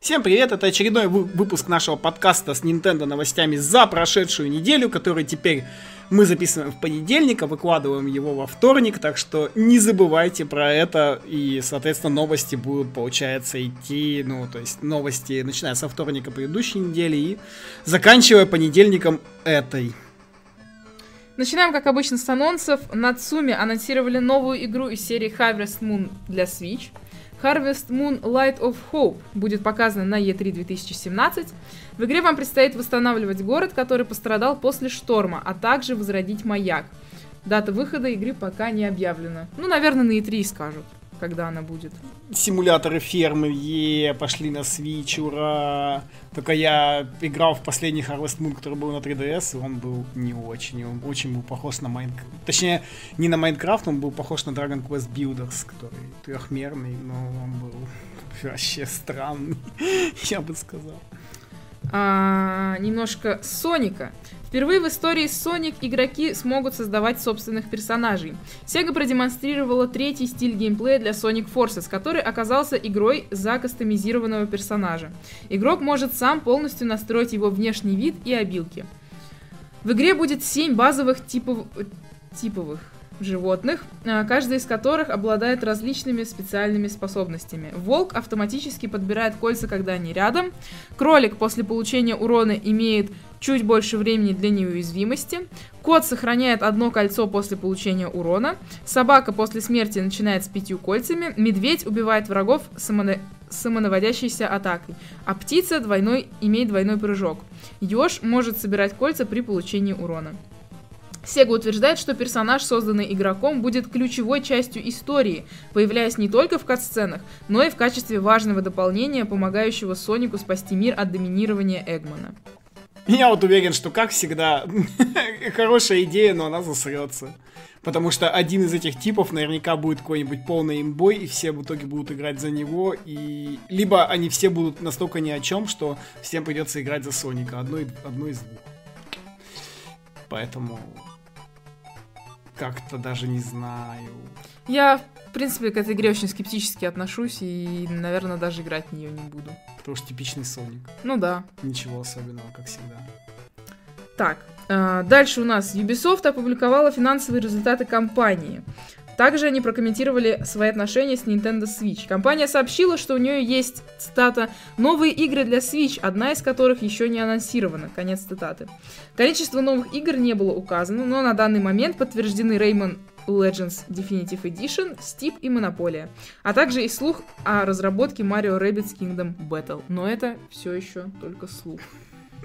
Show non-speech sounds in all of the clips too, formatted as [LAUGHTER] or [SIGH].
Всем привет, это очередной выпуск нашего подкаста с Nintendo новостями за прошедшую неделю, который теперь мы записываем в понедельник, а выкладываем его во вторник, так что не забывайте про это, и, соответственно, новости будут, получается, идти, ну, то есть новости, начиная со вторника предыдущей недели и заканчивая понедельником этой. Начинаем, как обычно, с анонсов. Нацуми анонсировали новую игру из серии Harvest Moon для Switch. Harvest Moon Light of Hope будет показана на E3 2017. В игре вам предстоит восстанавливать город, который пострадал после шторма, а также возродить маяк. Дата выхода игры пока не объявлена. Ну, наверное, на E3 скажут когда она будет. Симуляторы фермы, е, пошли на Switch, ура! Только я играл в последний Harvest Moon, который был на 3DS, и он был не очень. Он очень был похож на Майнкрафт. Точнее, не на Майнкрафт, он был похож на Dragon Quest Builders, который трехмерный, но он был вообще странный, [LAUGHS] я бы сказал. А, немножко Соника. Впервые в истории Sonic игроки смогут создавать собственных персонажей. Sega продемонстрировала третий стиль геймплея для Sonic Forces, который оказался игрой за кастомизированного персонажа. Игрок может сам полностью настроить его внешний вид и обилки. В игре будет 7 базовых типов... типовых животных, а, каждый из которых обладает различными специальными способностями. Волк автоматически подбирает кольца, когда они рядом. Кролик после получения урона имеет чуть больше времени для неуязвимости. Кот сохраняет одно кольцо после получения урона. Собака после смерти начинает с пятью кольцами. Медведь убивает врагов самона... самонаводящейся атакой. А птица двойной... имеет двойной прыжок. Ёж может собирать кольца при получении урона. Сега утверждает, что персонаж, созданный игроком, будет ключевой частью истории, появляясь не только в кат-сценах, но и в качестве важного дополнения, помогающего Сонику спасти мир от доминирования Эгмана. Я вот уверен, что, как всегда, [LAUGHS] хорошая идея, но она засрется. Потому что один из этих типов наверняка будет какой-нибудь полный имбой, и все в итоге будут играть за него, и... Либо они все будут настолько ни о чем, что всем придется играть за Соника. Одно, одно из двух. Поэтому как-то даже не знаю. Я, принципе, к этой игре очень скептически отношусь и, наверное, даже играть в нее не буду. Потому что типичный Соник. Ну да. Ничего особенного, как всегда. Так, э, дальше у нас Ubisoft опубликовала финансовые результаты компании. Также они прокомментировали свои отношения с Nintendo Switch. Компания сообщила, что у нее есть, цитата, «новые игры для Switch, одна из которых еще не анонсирована». Конец цитаты. Количество новых игр не было указано, но на данный момент подтверждены Rayman Legends Definitive Edition, Steep и Monopoly, а также и слух о разработке Mario Rabbids Kingdom Battle. Но это все еще только слух. [LAUGHS]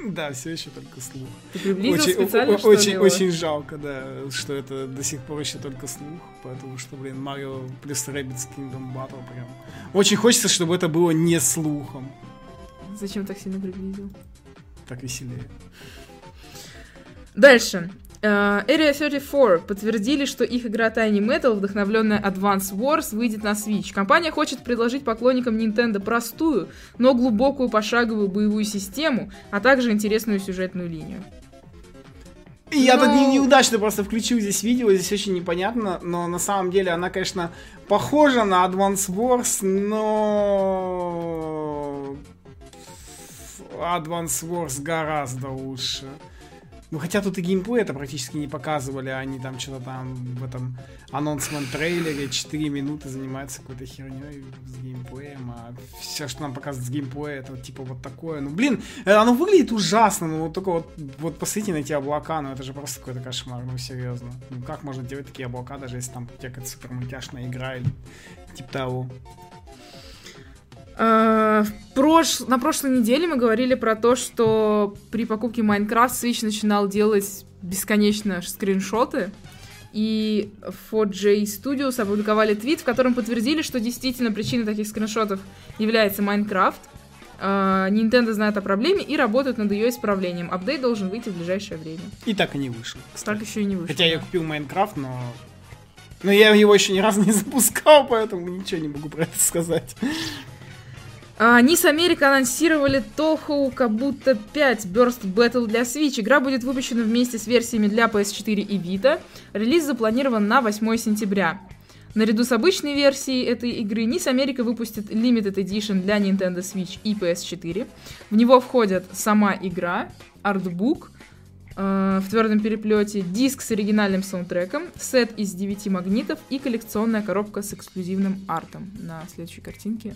Да, все еще только слух. Ты приблизил очень, специально, что очень, очень жалко, да, что это до сих пор еще только слух, потому что, блин, Марио плюс Rabbids Kingdom Battle прям... Очень хочется, чтобы это было не слухом. Зачем так сильно приблизил? Так веселее. Дальше. Uh, Area 34 подтвердили, что их игра Tiny Metal, вдохновленная Advance Wars, выйдет на Switch. Компания хочет предложить поклонникам Nintendo простую, но глубокую пошаговую боевую систему, а также интересную сюжетную линию. Я но... тут не, неудачно просто включил здесь видео, здесь очень непонятно, но на самом деле она, конечно, похожа на Advance Wars, но Advance Wars гораздо лучше. Ну, хотя тут и геймплей это практически не показывали, они там что-то там в этом анонсмент трейлере 4 минуты занимаются какой-то херней с геймплеем, а все, что нам показывают с геймплея, это типа вот такое. Ну, блин, э, оно выглядит ужасно, ну, вот только вот, вот посмотрите на эти облака, ну, это же просто какой-то кошмар, ну, серьезно. Ну, как можно делать такие облака, даже если там какая-то супер мультяшная игра или типа того. Э, прош... На прошлой неделе мы говорили про то, что при покупке Minecraft Switch начинал делать бесконечно скриншоты. И 4J Studios опубликовали твит, в котором подтвердили, что действительно причиной таких скриншотов является Minecraft. Uh, Nintendo знает о проблеме и работает над ее исправлением. Апдейт должен выйти в ближайшее время. И так и не вышел. Кстати. Так еще и не вышел. Хотя да. я купил Майнкрафт, но... Но я его еще ни разу не запускал, [LAUGHS] поэтому ничего не могу про это сказать. Низ Америка анонсировали Toho Kabuto 5 Burst Battle для Switch. Игра будет выпущена вместе с версиями для PS4 и Vita. Релиз запланирован на 8 сентября. Наряду с обычной версией этой игры NIS Америка выпустит Limited Edition для Nintendo Switch и PS4. В него входят сама игра, артбук, э, в твердом переплете, диск с оригинальным саундтреком, сет из 9 магнитов и коллекционная коробка с эксклюзивным артом. На следующей картинке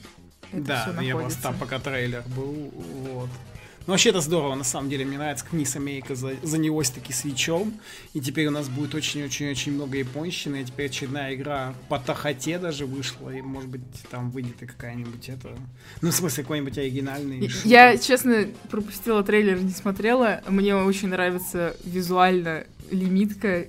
это да, всё я просто там пока трейлер был, вот. Ну, вообще это здорово, на самом деле, мне нравится, как Низ Америка за, занялось таки свечом, и теперь у нас будет очень-очень-очень много японщины, и теперь очередная игра по Тахоте даже вышла, и, может быть, там выйдет и какая-нибудь это... Ну, в смысле, какой-нибудь оригинальный. Я, честно, пропустила трейлер, не смотрела. Мне очень нравится визуально лимитка,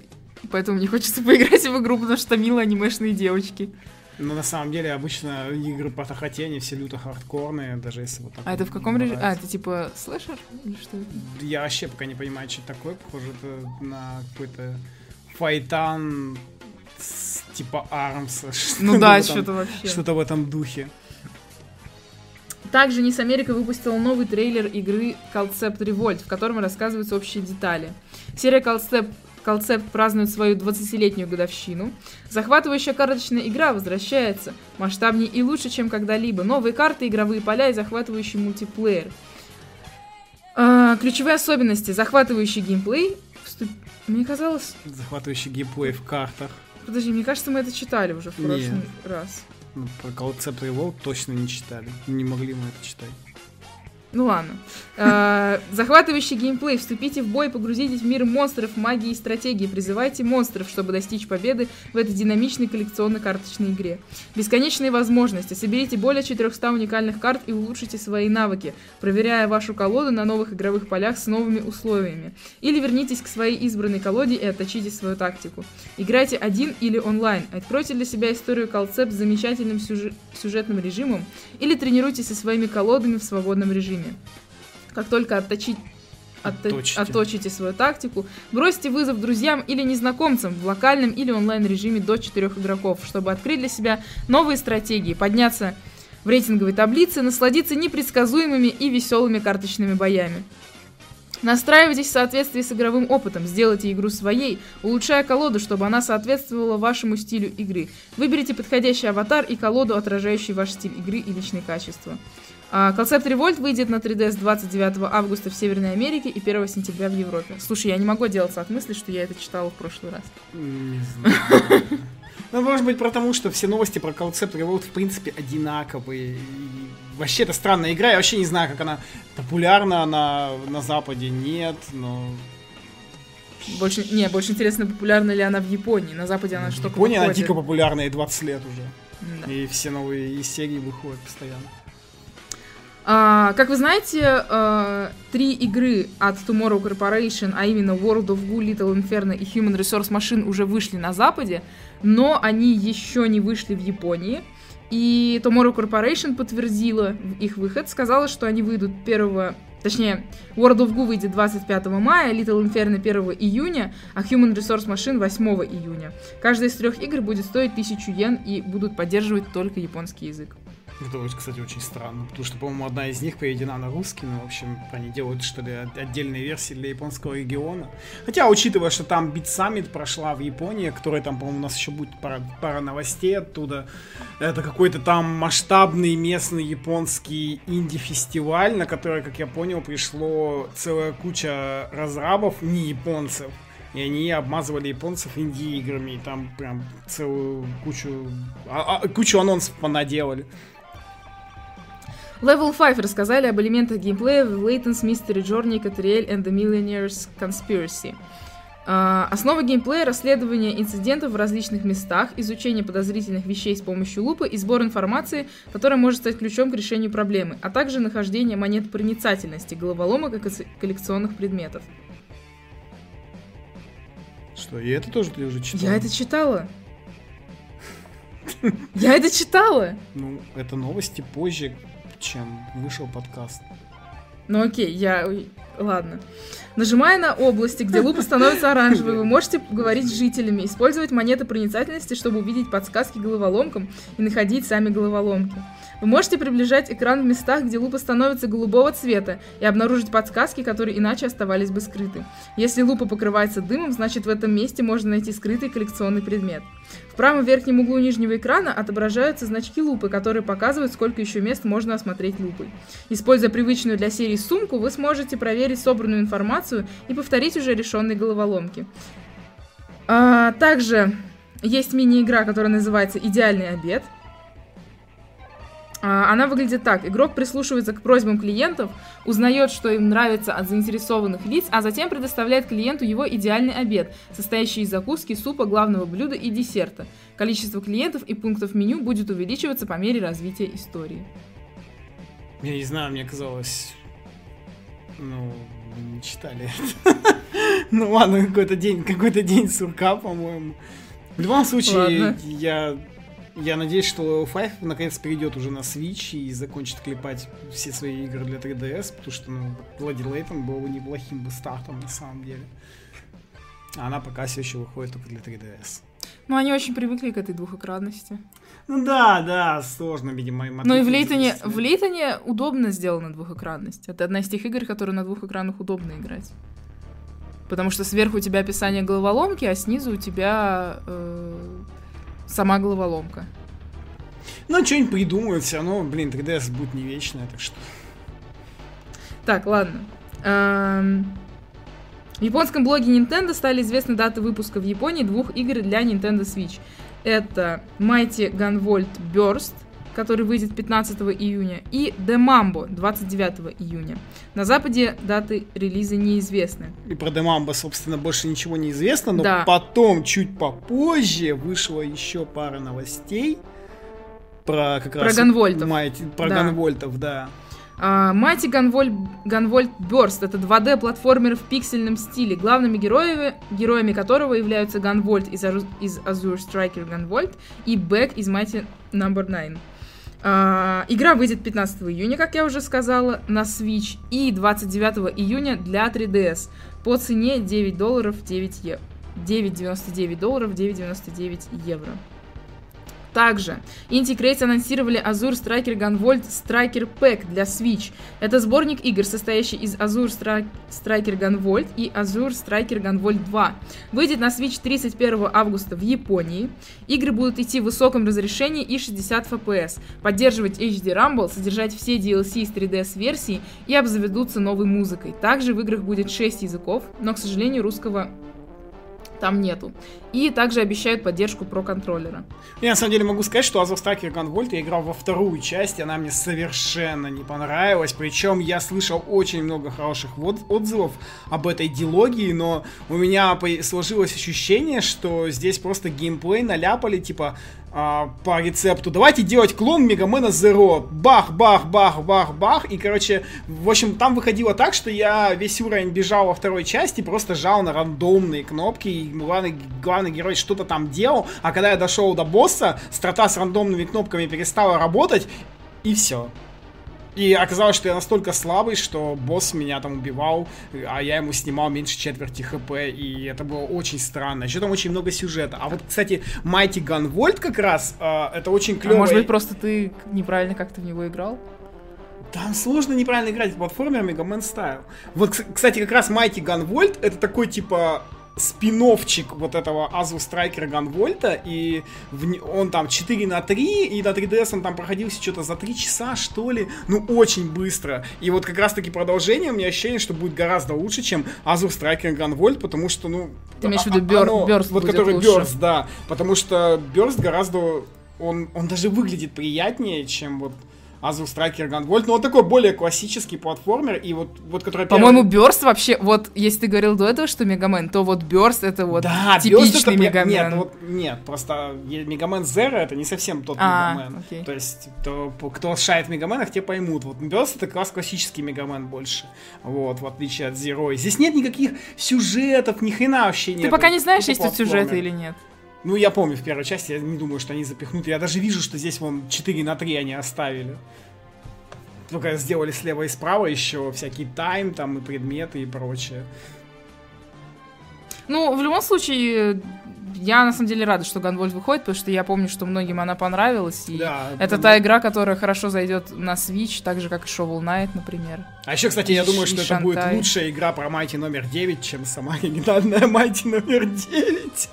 поэтому мне хочется [LAUGHS] поиграть в игру, потому что мило анимешные девочки. Но на самом деле обычно игры по Тахоте, они все люто хардкорные, даже если вот так А это в каком режиме? А, это типа слэшер? Или что это? Я вообще пока не понимаю, что это такое. Похоже, это на какой-то файтан с- типа Армса. [LAUGHS] Ну да, что-то вообще. Что-то в этом духе. Также NIS Америка выпустила новый трейлер игры Concept Revolt, в котором рассказываются общие детали. Серия Concept, Concept празднует свою 20-летнюю годовщину. Захватывающая карточная игра возвращается. Масштабнее и лучше, чем когда-либо. Новые карты, игровые поля и захватывающий мультиплеер. А, ключевые особенности. Захватывающий геймплей. Вступ- Мне казалось... Захватывающий геймплей в картах. Подожди, мне кажется, мы это читали уже в прошлый Нет. раз. Ну, про Concept Revolt точно не читали. Не могли мы это читать. Ну ладно. Э, Захватывающий геймплей. Вступите в бой, погрузитесь в мир монстров, магии и стратегии. Призывайте монстров, чтобы достичь победы в этой динамичной коллекционно-карточной игре. Бесконечные возможности. Соберите более 400 уникальных карт и улучшите свои навыки, проверяя вашу колоду на новых игровых полях с новыми условиями. Или вернитесь к своей избранной колоде и отточите свою тактику. Играйте один или онлайн. Откройте для себя историю Колцеп с замечательным сюжетным режимом или тренируйтесь со своими колодами в свободном режиме. Как только отточить отто- Отточите. отточите свою тактику, бросьте вызов друзьям или незнакомцам в локальном или онлайн режиме до 4 игроков, чтобы открыть для себя новые стратегии, подняться в рейтинговой таблице, насладиться непредсказуемыми и веселыми карточными боями. Настраивайтесь в соответствии с игровым опытом, сделайте игру своей, улучшая колоду, чтобы она соответствовала вашему стилю игры. Выберите подходящий аватар и колоду, отражающий ваш стиль игры и личные качества. А, Concept Revolt выйдет на 3DS 29 августа в Северной Америке и 1 сентября в Европе. Слушай, я не могу отделаться от мысли, что я это читала в прошлый раз. Не знаю. [LAUGHS] Ну, может быть, потому что все новости про Concept Revolt, в принципе, одинаковые. И вообще, это странная игра. Я вообще не знаю, как она популярна она на Западе, нет, но... Больше, не, больше интересно, популярна ли она в Японии. На Западе она что-то Япония, она выходит. дико популярна, и 20 лет уже. Да. И все новые серии выходят постоянно. А, как вы знаете, э, три игры от Tomorrow Corporation, а именно World of Goo, Little Inferno и Human Resource Machine уже вышли на Западе, но они еще не вышли в Японии. И Tomorrow Corporation подтвердила их выход, сказала, что они выйдут 1 Точнее, World of Goo выйдет 25 мая, Little Inferno 1 июня, а Human Resource Machine 8 июня. Каждая из трех игр будет стоить 1000 йен и будут поддерживать только японский язык. Это, вот, кстати, очень странно, потому что, по-моему, одна из них переведена на русский, но, в общем, они делают, что ли, от- отдельные версии для японского региона. Хотя, учитывая, что там Beat Summit прошла в Японии, которая там, по-моему, у нас еще будет пара, пара новостей оттуда, это какой-то там масштабный местный японский инди-фестиваль, на который, как я понял, пришло целая куча разрабов, не японцев. И они обмазывали японцев инди-играми, и там прям целую кучу, а- а- кучу анонсов понаделали. Level 5 рассказали об элементах геймплея в Layton's Mystery Journey, Catriel and the Millionaire's Conspiracy. А, Основа геймплея — расследование инцидентов в различных местах, изучение подозрительных вещей с помощью лупы и сбор информации, которая может стать ключом к решению проблемы, а также нахождение монет проницательности, головоломок и коллекционных предметов. Что, и это тоже ты уже читал? Я это читала. Я это читала. Ну, это новости позже, чем вышел подкаст. Ну окей, я... Ладно. Нажимая на области, где лупа становится оранжевой, вы можете говорить с жителями, использовать монеты проницательности, чтобы увидеть подсказки головоломкам и находить сами головоломки. Вы можете приближать экран в местах, где лупа становится голубого цвета, и обнаружить подсказки, которые иначе оставались бы скрыты. Если лупа покрывается дымом, значит в этом месте можно найти скрытый коллекционный предмет. В правом верхнем углу нижнего экрана отображаются значки лупы, которые показывают, сколько еще мест можно осмотреть лупой. Используя привычную для серии сумку, вы сможете проверить собранную информацию и повторить уже решенные головоломки. А, также есть мини-игра, которая называется «Идеальный обед». А, она выглядит так. Игрок прислушивается к просьбам клиентов, узнает, что им нравится от заинтересованных лиц, а затем предоставляет клиенту его идеальный обед, состоящий из закуски, супа, главного блюда и десерта. Количество клиентов и пунктов меню будет увеличиваться по мере развития истории. Я не знаю, мне казалось... Ну, мы не читали. [LAUGHS] Ну ладно, какой-то день, какой-то день сурка, по-моему. В любом случае, я я надеюсь, что Five наконец перейдет уже на Switch и закончит клепать все свои игры для 3DS, потому что, ну, Влади Лейтон был бы неплохим бы стартом на самом деле. А она пока все еще выходит только для 3DS. Ну, они очень привыкли к этой двухэкранности. Ну да, да, сложно, видимо, им Но и в Лейтоне, в Лейтоне удобно сделана двухэкранность. Это одна из тех игр, которые на двух экранах удобно играть. Потому что сверху у тебя описание головоломки, а снизу у тебя э, сама головоломка. Ну, что-нибудь придумают, все равно, блин, 3DS будет не вечное, так что... Так, ладно. Эм... В японском блоге Nintendo стали известны даты выпуска в Японии двух игр для Nintendo Switch. Это Mighty Gunvolt Burst — который выйдет 15 июня, и The Mambo 29 июня. На Западе даты релиза неизвестны. И про The Mambo, собственно, больше ничего не известно, но да. потом, чуть попозже, вышло еще пара новостей про как про раз... Ганвольтов. Майти, про да. Ганвольтов, да. Майти Ганвольт, Ганвольт Burst это 2D-платформер в пиксельном стиле, главными героями, героями которого являются Ганвольт из, из Azure Striker Ганвольт и Бэк из Mighty Number no. 9. Uh, игра выйдет 15 июня, как я уже сказала, на Switch и 29 июня для 3DS по цене 9 долларов 9 евро. 9,99 долларов 9,99 евро. Также Inti Creates анонсировали Azure Striker Gunvolt Striker Pack для Switch. Это сборник игр, состоящий из Azure Stri- Striker Gunvolt и Azure Striker Gunvolt 2. Выйдет на Switch 31 августа в Японии. Игры будут идти в высоком разрешении и 60 FPS, поддерживать HD Rumble, содержать все DLC из 3DS-версии и обзаведутся новой музыкой. Также в играх будет 6 языков, но, к сожалению, русского там нету. И также обещают поддержку про контроллера. Я на самом деле могу сказать, что Azure Striker Gunvolt я играл во вторую часть, и она мне совершенно не понравилась. Причем я слышал очень много хороших отзывов об этой дилогии, но у меня сложилось ощущение, что здесь просто геймплей наляпали, типа, а, по рецепту. Давайте делать клон Мегамена Zero. Бах, бах, бах, бах, бах. И, короче, в общем, там выходило так, что я весь уровень бежал во второй части, просто жал на рандомные кнопки, и главный, главный герой что-то там делал. А когда я дошел до босса, страта с рандомными кнопками перестала работать, и все. И оказалось, что я настолько слабый, что босс меня там убивал, а я ему снимал меньше четверти хп, и это было очень странно. Еще там очень много сюжета. А вот, кстати, Mighty Gun Volt как раз, э, это очень клево. А может быть, просто ты неправильно как-то в него играл? Там сложно неправильно играть в платформер Mega Man Style. Вот, кстати, как раз Mighty Gun Volt это такой, типа, спиновчик вот этого Азу Страйкера Ганвольта, и в, он там 4 на 3, и на 3DS он там проходился что-то за 3 часа, что ли, ну, очень быстро. И вот как раз-таки продолжение, у меня ощущение, что будет гораздо лучше, чем Азур Страйкер Ганвольт, потому что, ну... Ты имеешь в виду Бёр, оно, Бёрст Вот который. Бёрст, да, потому что Бёрст гораздо... Он, он даже выглядит приятнее, чем вот Азур Страйкер Ганвольт, но он такой более классический платформер, и вот, вот который... По-моему, Бёрст вообще, вот, если ты говорил до этого, что Мегамен, то вот Бёрст это вот да, типичный это, Мегамен. Нет, вот, нет, просто Мегамен Zero это не совсем тот а, Мегамен. Окей. То есть, то, кто шает в Мегаменах, те поймут. Вот Бёрст это раз классический Мегамен больше. Вот, в отличие от Zero. Здесь нет никаких сюжетов, ни хрена вообще нет. Ты пока не знаешь, есть тут сюжеты или нет. Ну, я помню в первой части, я не думаю, что они запихнут. Я даже вижу, что здесь вон 4 на 3 они оставили. Только сделали слева и справа еще всякие тайм там и предметы и прочее. Ну, в любом случае, я на самом деле рада, что Gunvolt выходит, потому что я помню, что многим она понравилась. И Да, это ну, та игра, которая хорошо зайдет на Switch, так же, как и Shovel Knight, например. А еще, кстати, я думаю, что это будет лучшая игра про Майти номер 9, чем сама [LAUGHS] оригинальная Майти номер 9.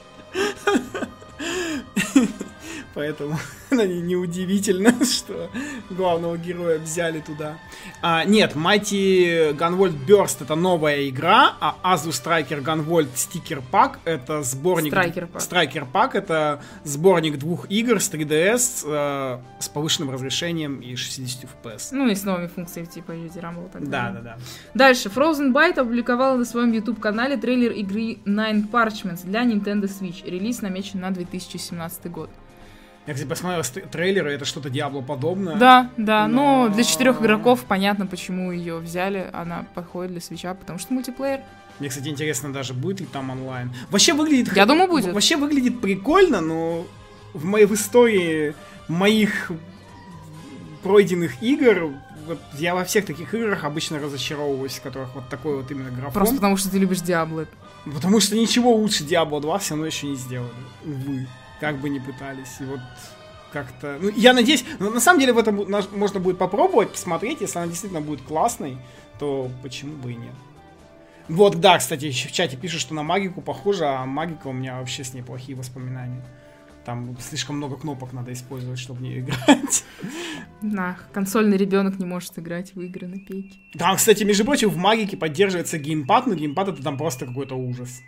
Поэтому [LAUGHS] не- неудивительно, [LAUGHS] что главного героя взяли туда. А, нет, Mighty Gunvolt Burst это новая игра, а Azu Striker Gunvolt Sticker Pack это сборник... Striker Pack. Striker Pack это сборник двух игр с 3DS э, с повышенным разрешением и 60 FPS. Ну и с новыми функциями типа так Да, да, да. Дальше. Frozen Byte опубликовала на своем YouTube-канале трейлер игры Nine Parchments для Nintendo Switch. Релиз намечен на 2017 год. Я, кстати, посмотрел трейлеры, это что-то Диабло подобное. Да, да, но Но- для четырех игроков понятно, почему ее взяли. Она подходит для свеча, потому что мультиплеер. Мне, кстати, интересно даже, будет ли там онлайн. Вообще выглядит... Я думаю, будет. Вообще выглядит прикольно, но в моей в истории моих пройденных игр вот я во всех таких играх обычно разочаровываюсь, в которых вот такой вот именно графон. Просто потому что ты любишь Диабло. Потому что ничего лучше Diablo 2 все равно еще не сделали. Увы. Как бы ни пытались. И вот как-то... Ну, я надеюсь... ну, на самом деле в этом можно будет попробовать, посмотреть. Если она действительно будет классной, то почему бы и нет. Вот, да, кстати, еще в чате пишут, что на магику похоже, а магика у меня вообще с ней плохие воспоминания. Там слишком много кнопок надо использовать, чтобы в нее играть. На, консольный ребенок не может играть в игры на пейке. Там, кстати, между прочим, в магике поддерживается геймпад, но геймпад это там просто какой-то ужас.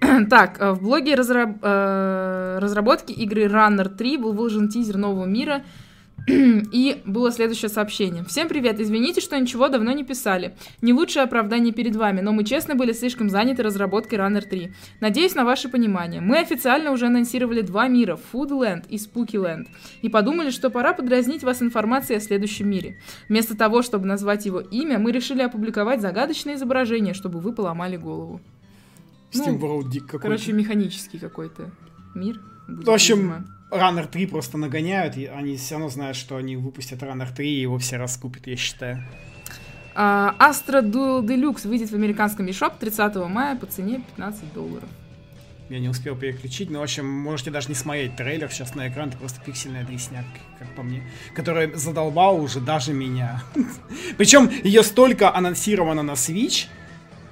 [CLEARS THROAT] Так, э, в блоге разра- э, разработки игры Runner 3 был выложен тизер нового мира, [CLEARS THROAT] и было следующее сообщение. Всем привет, извините, что ничего давно не писали. Не лучшее оправдание перед вами, но мы честно были слишком заняты разработкой Runner 3. Надеюсь на ваше понимание. Мы официально уже анонсировали два мира, Foodland и Spookyland, и подумали, что пора подразнить вас информацией о следующем мире. Вместо того, чтобы назвать его имя, мы решили опубликовать загадочное изображение, чтобы вы поломали голову. Ну, Steam World Dig какой-то. Короче, механический какой-то мир. будет, В общем, видимо. Runner 3 просто нагоняют, и они все равно знают, что они выпустят Runner 3, и его все раскупят, я считаю. А, Astra Duel Deluxe выйдет в американском eShop 30 мая по цене 15 долларов. Я не успел переключить, но, в общем, можете даже не смотреть трейлер сейчас на экран, это просто пиксельная дресняк, как по мне, которая задолбала уже даже меня. [LAUGHS] Причем ее столько анонсировано на Switch,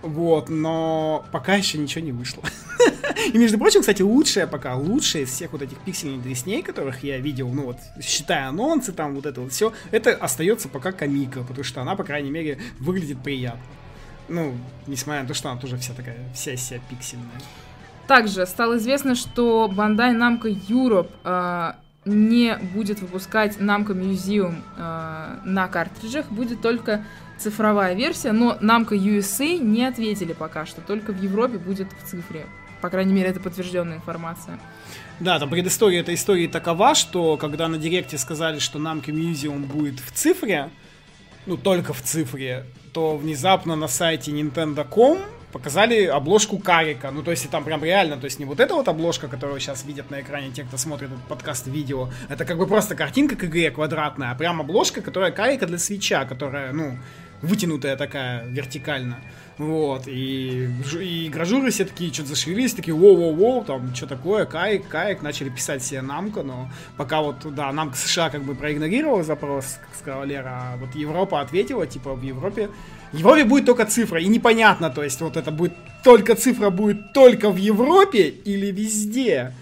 вот, но пока еще ничего не вышло. [LAUGHS] И, между прочим, кстати, лучшая пока, лучшая из всех вот этих пиксельных дресней, которых я видел, ну вот, считая анонсы, там, вот это вот все, это остается пока комика, потому что она, по крайней мере, выглядит приятно. Ну, несмотря на то, что она тоже вся такая, вся себя пиксельная. Также стало известно, что Bandai Namco Europe а, не будет выпускать Namco Museum а, на картриджах, будет только цифровая версия, но Namco USA не ответили пока что, только в Европе будет в цифре. По крайней мере, это подтвержденная информация. Да, там предыстория этой истории такова, что когда на Директе сказали, что Namco Museum будет в цифре, ну только в цифре, то внезапно на сайте Nintendo.com показали обложку карика. Ну, то есть там прям реально, то есть не вот эта вот обложка, которую сейчас видят на экране те, кто смотрит этот подкаст видео. Это как бы просто картинка к игре квадратная, а прям обложка, которая карика для свеча, которая, ну, вытянутая такая вертикально. Вот, и, и гражуры все такие что-то зашевелились, такие воу-воу-воу, там, что такое, кайк, кайк, начали писать себе Намка, но пока вот, да, Намка США как бы проигнорировал запрос, как сказала Лера, а вот Европа ответила, типа, в Европе, в Европе будет только цифра, и непонятно, то есть вот это будет, только цифра будет только в Европе или везде.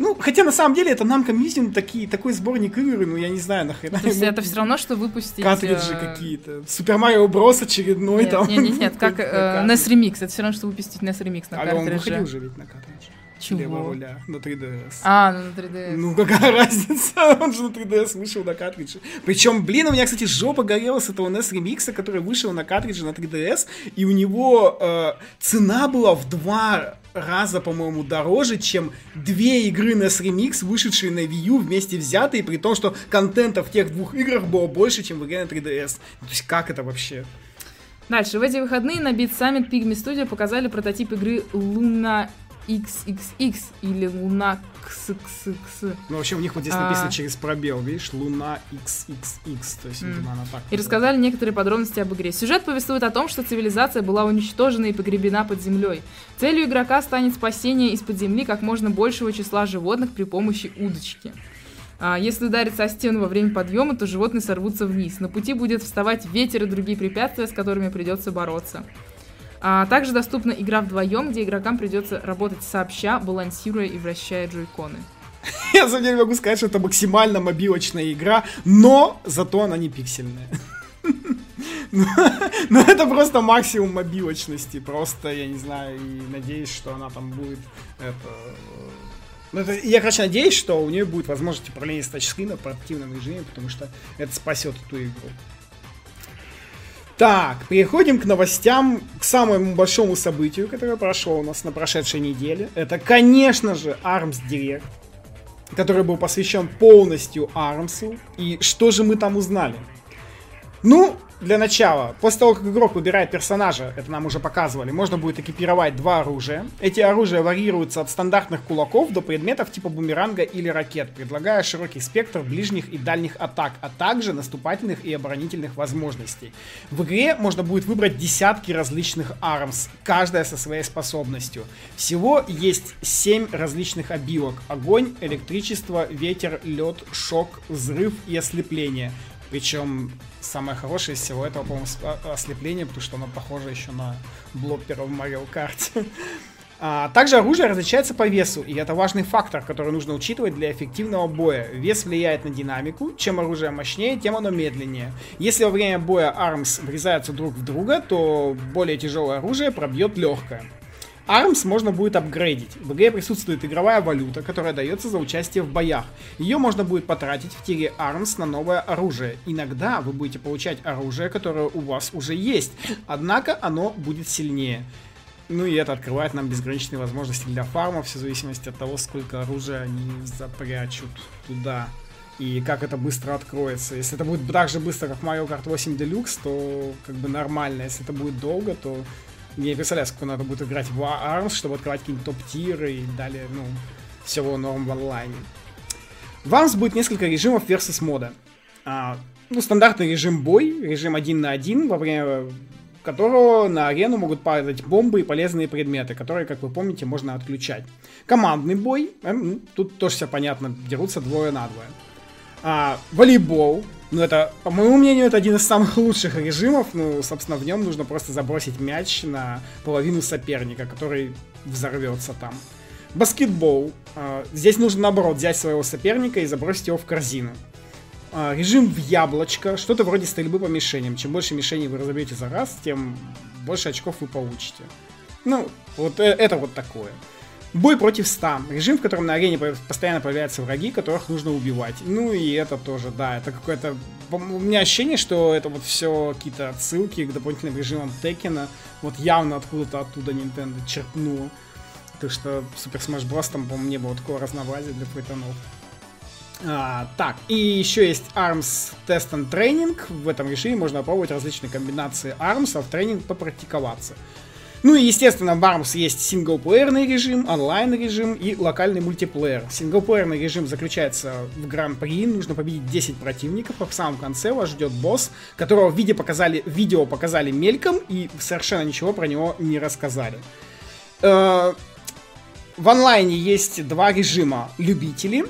Ну, хотя на самом деле это Намка Museum такие, такой сборник игр, ну я не знаю нахрена. То есть это все равно, что выпустить... Картриджи э, какие-то. Супер Марио Брос очередной Нет, там. нет, нет, нет, как [LAUGHS] э. NES Remix. Это все равно, что выпустить NES Remix на А он выходил картридже. же ведь на картридж. Чего? Левая руля на 3DS. А, ну на 3DS. Ну, какая [LAUGHS] разница? Он же на 3DS вышел на картридже. Причем, блин, у меня, кстати, жопа горела с этого NES ремикса, который вышел на картридже на 3DS, и у него э, цена была в два раза, по-моему, дороже, чем две игры NES Remix, вышедшие на Wii U вместе взятые, при том, что контента в тех двух играх было больше, чем в игре на 3DS. Ну, То есть, как это вообще? Дальше. В эти выходные на Beat Summit Pygmy Studio показали прототип игры Luna XXX или Луна XXX. Ну, вообще у них вот здесь А. написано через пробел, видишь, Луна XXX, то есть, М. видимо, она так. И рассказали некоторые подробности об игре. Сюжет повествует о том, что цивилизация была уничтожена и погребена под землей. Целью игрока станет спасение из-под земли как можно большего числа животных при помощи удочки. А если удариться о стену во время подъема, то животные сорвутся вниз. На пути будет вставать ветер и другие препятствия, с которыми придется бороться. А также доступна игра вдвоем, где игрокам придется работать сообща, балансируя и вращая джойконы. [LAUGHS] Я за деле могу сказать, что это максимально мобилочная игра, но зато она не пиксельная. [LAUGHS] Ну, это просто максимум мобилочности. Просто, я не знаю, и надеюсь, что она там будет это... Ну, это, я, короче, надеюсь, что у нее будет возможность управления с тачскрина в портативном режиме, потому что это спасет эту игру. Так, переходим к новостям, к самому большому событию, которое прошло у нас на прошедшей неделе. Это, конечно же, ARMS Direct, который был посвящен полностью ARMS. И что же мы там узнали? Ну, для начала, после того, как игрок выбирает персонажа, это нам уже показывали, можно будет экипировать два оружия. Эти оружия варьируются от стандартных кулаков до предметов типа бумеранга или ракет, предлагая широкий спектр ближних и дальних атак, а также наступательных и оборонительных возможностей. В игре можно будет выбрать десятки различных армс, каждая со своей способностью. Всего есть 7 различных обилок. Огонь, электричество, ветер, лед, шок, взрыв и ослепление. Причем самое хорошее из всего этого, по-моему, с- о- ослепление, потому что оно похоже еще на блоппера в Марио Карте. [LAUGHS] А, также оружие различается по весу, и это важный фактор, который нужно учитывать для эффективного боя. Вес влияет на динамику, чем оружие мощнее, тем оно медленнее. Если во время боя армс врезаются друг в друга, то более тяжелое оружие пробьет легкое. ARMS можно будет апгрейдить. В игре присутствует игровая валюта, которая дается за участие в боях. Ее можно будет потратить в тире ARMS на новое оружие. Иногда вы будете получать оружие, которое у вас уже есть, однако оно будет сильнее. Ну и это открывает нам безграничные возможности для фарма, все в зависимости от того, сколько оружия они запрячут туда. И как это быстро откроется. Если это будет так же быстро, как Mario Kart 8 Deluxe, то как бы нормально. Если это будет долго, то я не представляю, сколько надо будет играть в ARMS, чтобы открывать какие-нибудь топ-тиры и далее, ну, всего норм в онлайне. В ARMS будет несколько режимов versus мода. А, ну, стандартный режим бой, режим один на один, во время которого на арену могут падать бомбы и полезные предметы, которые, как вы помните, можно отключать. Командный бой, ну, тут тоже все понятно, дерутся двое на двое. А, волейбол, ну это, по моему мнению, это один из самых лучших режимов, ну, собственно, в нем нужно просто забросить мяч на половину соперника, который взорвется там. Баскетбол, а, здесь нужно, наоборот, взять своего соперника и забросить его в корзину. А, режим в яблочко, что-то вроде стрельбы по мишеням. Чем больше мишеней вы разобьете за раз, тем больше очков вы получите. Ну, вот э- это вот такое. Бой против 100. Режим, в котором на арене по- постоянно появляются враги, которых нужно убивать. Ну и это тоже, да, это какое-то... У меня ощущение, что это вот все какие-то отсылки к дополнительным режимам Текена. Вот явно откуда-то оттуда Nintendo черпнуло. Так что Super Smash Bros. там, по-моему, не было такого разнообразия для файтонов. А, так, и еще есть ARMS Test and Training. В этом режиме можно попробовать различные комбинации ARMS, а в тренинг попрактиковаться. Ну и, естественно, в ARMS есть синглплеерный режим, онлайн режим и локальный мультиплеер. Синглплеерный режим заключается в гран-при, нужно победить 10 противников, а в самом конце вас ждет босс, которого в виде показали, видео показали мельком и совершенно ничего про него не рассказали. Э, В онлайне есть два режима любители.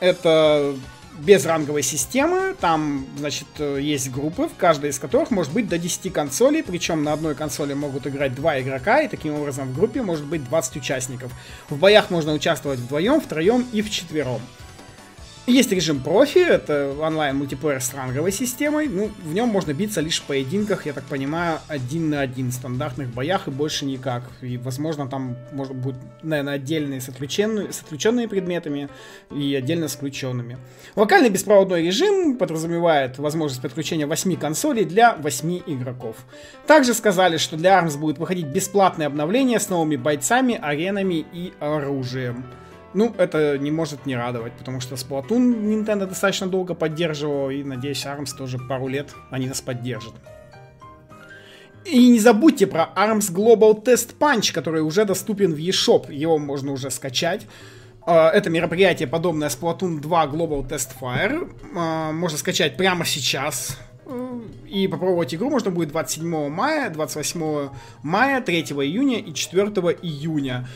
Это без ранговой системы. Там, значит, э, есть группы, в каждой из которых может быть до 10 консолей. Причем на одной консоли могут играть два игрока, и таким образом в группе может быть 20 участников. В боях можно участвовать вдвоем, втроем и вчетвером. Есть режим профи, это онлайн мультиплеер с ранговой системой. Ну, в нем можно биться лишь в поединках, я так понимаю, один на один, в стандартных боях и больше никак. И, возможно, там может быть, наверное, отдельные с, отключенными, с отключенными предметами и отдельно с включенными. Локальный беспроводной режим подразумевает возможность подключения 8 консолей для 8 игроков. Также сказали, что для ARMS будет выходить бесплатное обновление с новыми бойцами, аренами и оружием. Ну, это не может не радовать, потому что Splatoon Nintendo достаточно долго поддерживал, и, надеюсь, ARMS тоже пару лет они нас поддержат. И не забудьте про ARMS Global Test Punch, который уже доступен в eShop. Его можно уже скачать. А, это мероприятие, подобное Splatoon 2 Global Test Fire. А, можно скачать прямо сейчас. И попробовать игру можно будет 27 мая, 28 мая, 3 июня и 4 июня.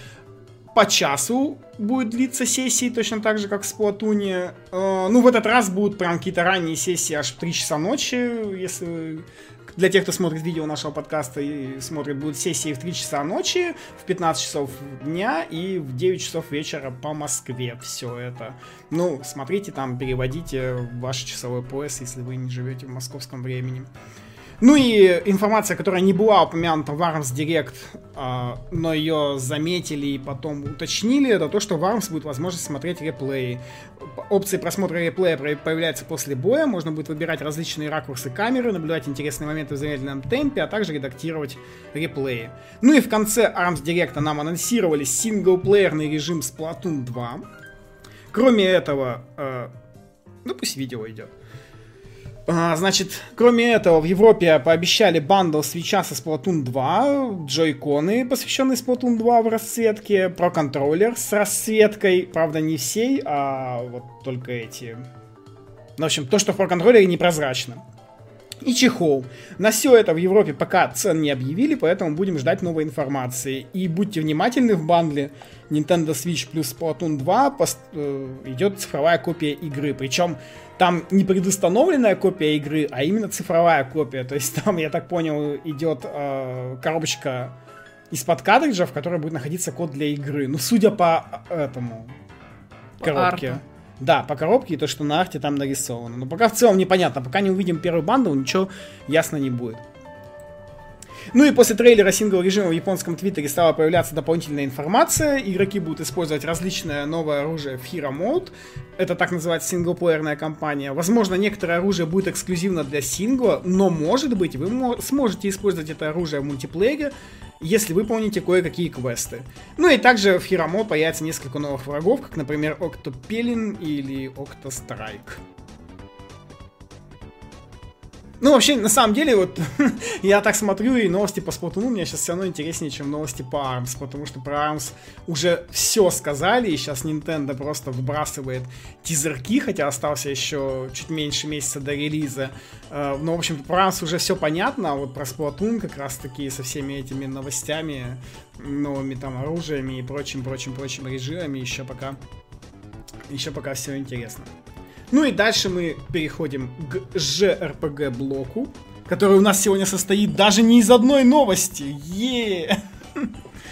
По часу будет длиться сессии, точно так же, как в Splatoon. А, ну, в этот раз будут прям какие-то ранние сессии аж в 3 часа ночи, если для тех, кто смотрит видео нашего подкаста и смотрит, будут сессии в 3 часа ночи, в 15 часов дня и в 9 часов вечера по Москве. Все это. Ну, смотрите там, переводите ваш часовой пояс, если вы не живете в московском времени. Ну и информация, которая не была упомянута в ARMS Direct, но ее заметили и потом уточнили, это то, что в ARMS будет возможность смотреть реплеи. Опции просмотра реплея появляются после боя, можно будет выбирать различные ракурсы камеры, наблюдать интересные моменты в замедленном темпе, а также редактировать реплеи. Ну и в конце ARMS Direct нам анонсировали синглплеерный режим Splatoon 2. Кроме этого, э, ну пусть видео идет. А, значит, кроме этого, в Европе пообещали бандл свеча со Splatoon 2, джойконы, посвященные Splatoon 2 в расцветке, про контроллер с расцветкой, правда не всей, а вот только эти. Ну, в общем, то, что в Pro контроллере непрозрачно. И чехол. На все это в Европе пока цен не объявили, поэтому будем ждать новой информации. И будьте внимательны в бандле Nintendo Switch плюс Splatoon 2 пост, э, идет цифровая копия игры. Причем там не предустановленная копия игры, а именно цифровая копия. То есть там, я так понял, идет э, коробочка из-под картриджа, в которой будет находиться код для игры. Ну, судя по э, этому коробке. Арту. Да, по коробке и то, что на арте там нарисовано. Но пока в целом непонятно. Пока не увидим первую банду, ничего ясно не будет. Ну и после трейлера сингл режима в японском твиттере стала появляться дополнительная информация. Игроки будут использовать различное новое оружие в Hero Mode. Это так называется синглплеерная кампания. Возможно, некоторое оружие будет эксклюзивно для сингла, но может быть вы сможете использовать это оружие в мультиплеере, если выполните кое-какие квесты. Ну и также в Hero Mode появится несколько новых врагов, как, например, Октопелин или Октострайк. Ну, вообще, на самом деле, вот, [LAUGHS] я так смотрю, и новости по Splatoon мне сейчас все равно интереснее, чем новости по ARMS, потому что про ARMS уже все сказали, и сейчас Nintendo просто выбрасывает тизерки, хотя остался еще чуть меньше месяца до релиза. Э, но, в общем, про ARMS уже все понятно, а вот про Splatoon как раз-таки со всеми этими новостями, новыми там оружиями и прочим-прочим-прочим режимами еще пока, еще пока все интересно. Ну и дальше мы переходим к JRPG блоку, который у нас сегодня состоит даже не из одной новости. Е!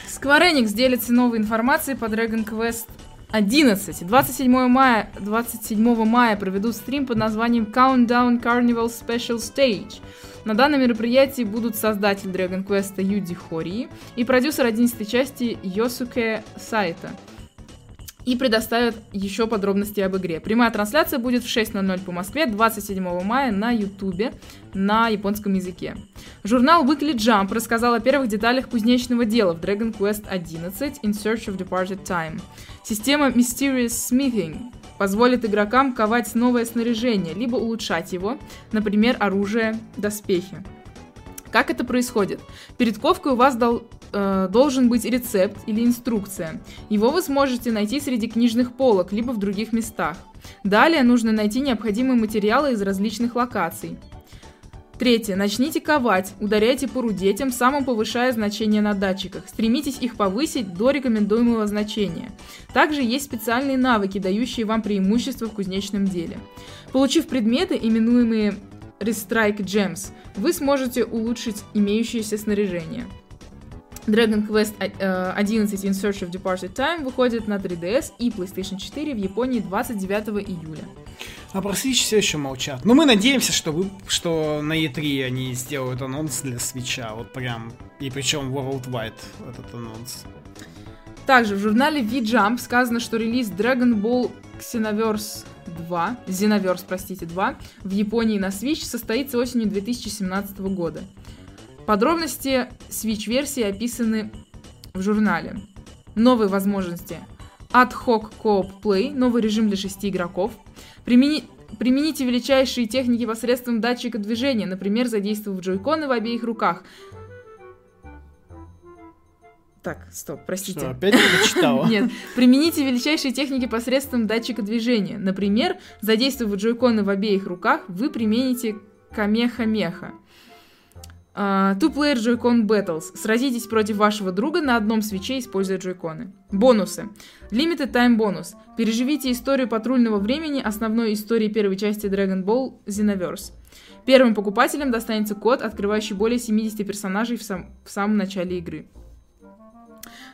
Square Enix делится новой информацией по Dragon Quest 11. 27 мая, 27 мая проведут стрим под названием Countdown Carnival Special Stage. На данном мероприятии будут создатель Dragon Quest Юди Хории и продюсер 11 части Йосуке Сайта – и предоставят еще подробности об игре. Прямая трансляция будет в 6.00 по Москве 27 мая на Ютубе на японском языке. Журнал Weekly Jump рассказал о первых деталях кузнечного дела в Dragon Quest 11 In Search of Departed Time. Система Mysterious Smithing позволит игрокам ковать новое снаряжение, либо улучшать его, например, оружие, доспехи. Как это происходит? Перед ковкой у вас дол, э, должен быть рецепт или инструкция. Его вы сможете найти среди книжных полок, либо в других местах. Далее нужно найти необходимые материалы из различных локаций. Третье. Начните ковать, ударяйте по руде, тем самым повышая значение на датчиках. Стремитесь их повысить до рекомендуемого значения. Также есть специальные навыки, дающие вам преимущество в кузнечном деле. Получив предметы, именуемые Restrike Gems, вы сможете улучшить имеющееся снаряжение. Dragon Quest 11 In Search of Departed Time выходит на 3DS и PlayStation 4 в Японии 29 июля. А про Switch все еще молчат. Но мы надеемся, что, вы, что на E3 они сделают анонс для Switch, вот прям, и причем worldwide этот анонс. Также в журнале V-Jump сказано, что релиз Dragon Ball Xenoverse 2, Xenoverse, простите, 2 в Японии на Switch состоится осенью 2017 года. Подробности Switch-версии описаны в журнале. Новые возможности. Ad hoc Co-op Play, новый режим для 6 игроков. Примени... Примените величайшие техники посредством датчика движения, например, задействовав джойконы в обеих руках. Так, стоп, простите. Что, опять не дочитала? [LAUGHS] Нет. Примените величайшие техники посредством датчика движения. Например, задействовав джойконы в обеих руках, вы примените камеха-меха. Uh, Two-player Joy-Con Battles. Сразитесь против вашего друга на одном свече, используя джойконы. Бонусы. Limited Time бонус. Переживите историю патрульного времени основной истории первой части Dragon Ball Xenoverse. Первым покупателям достанется код, открывающий более 70 персонажей в, сам, в самом начале игры.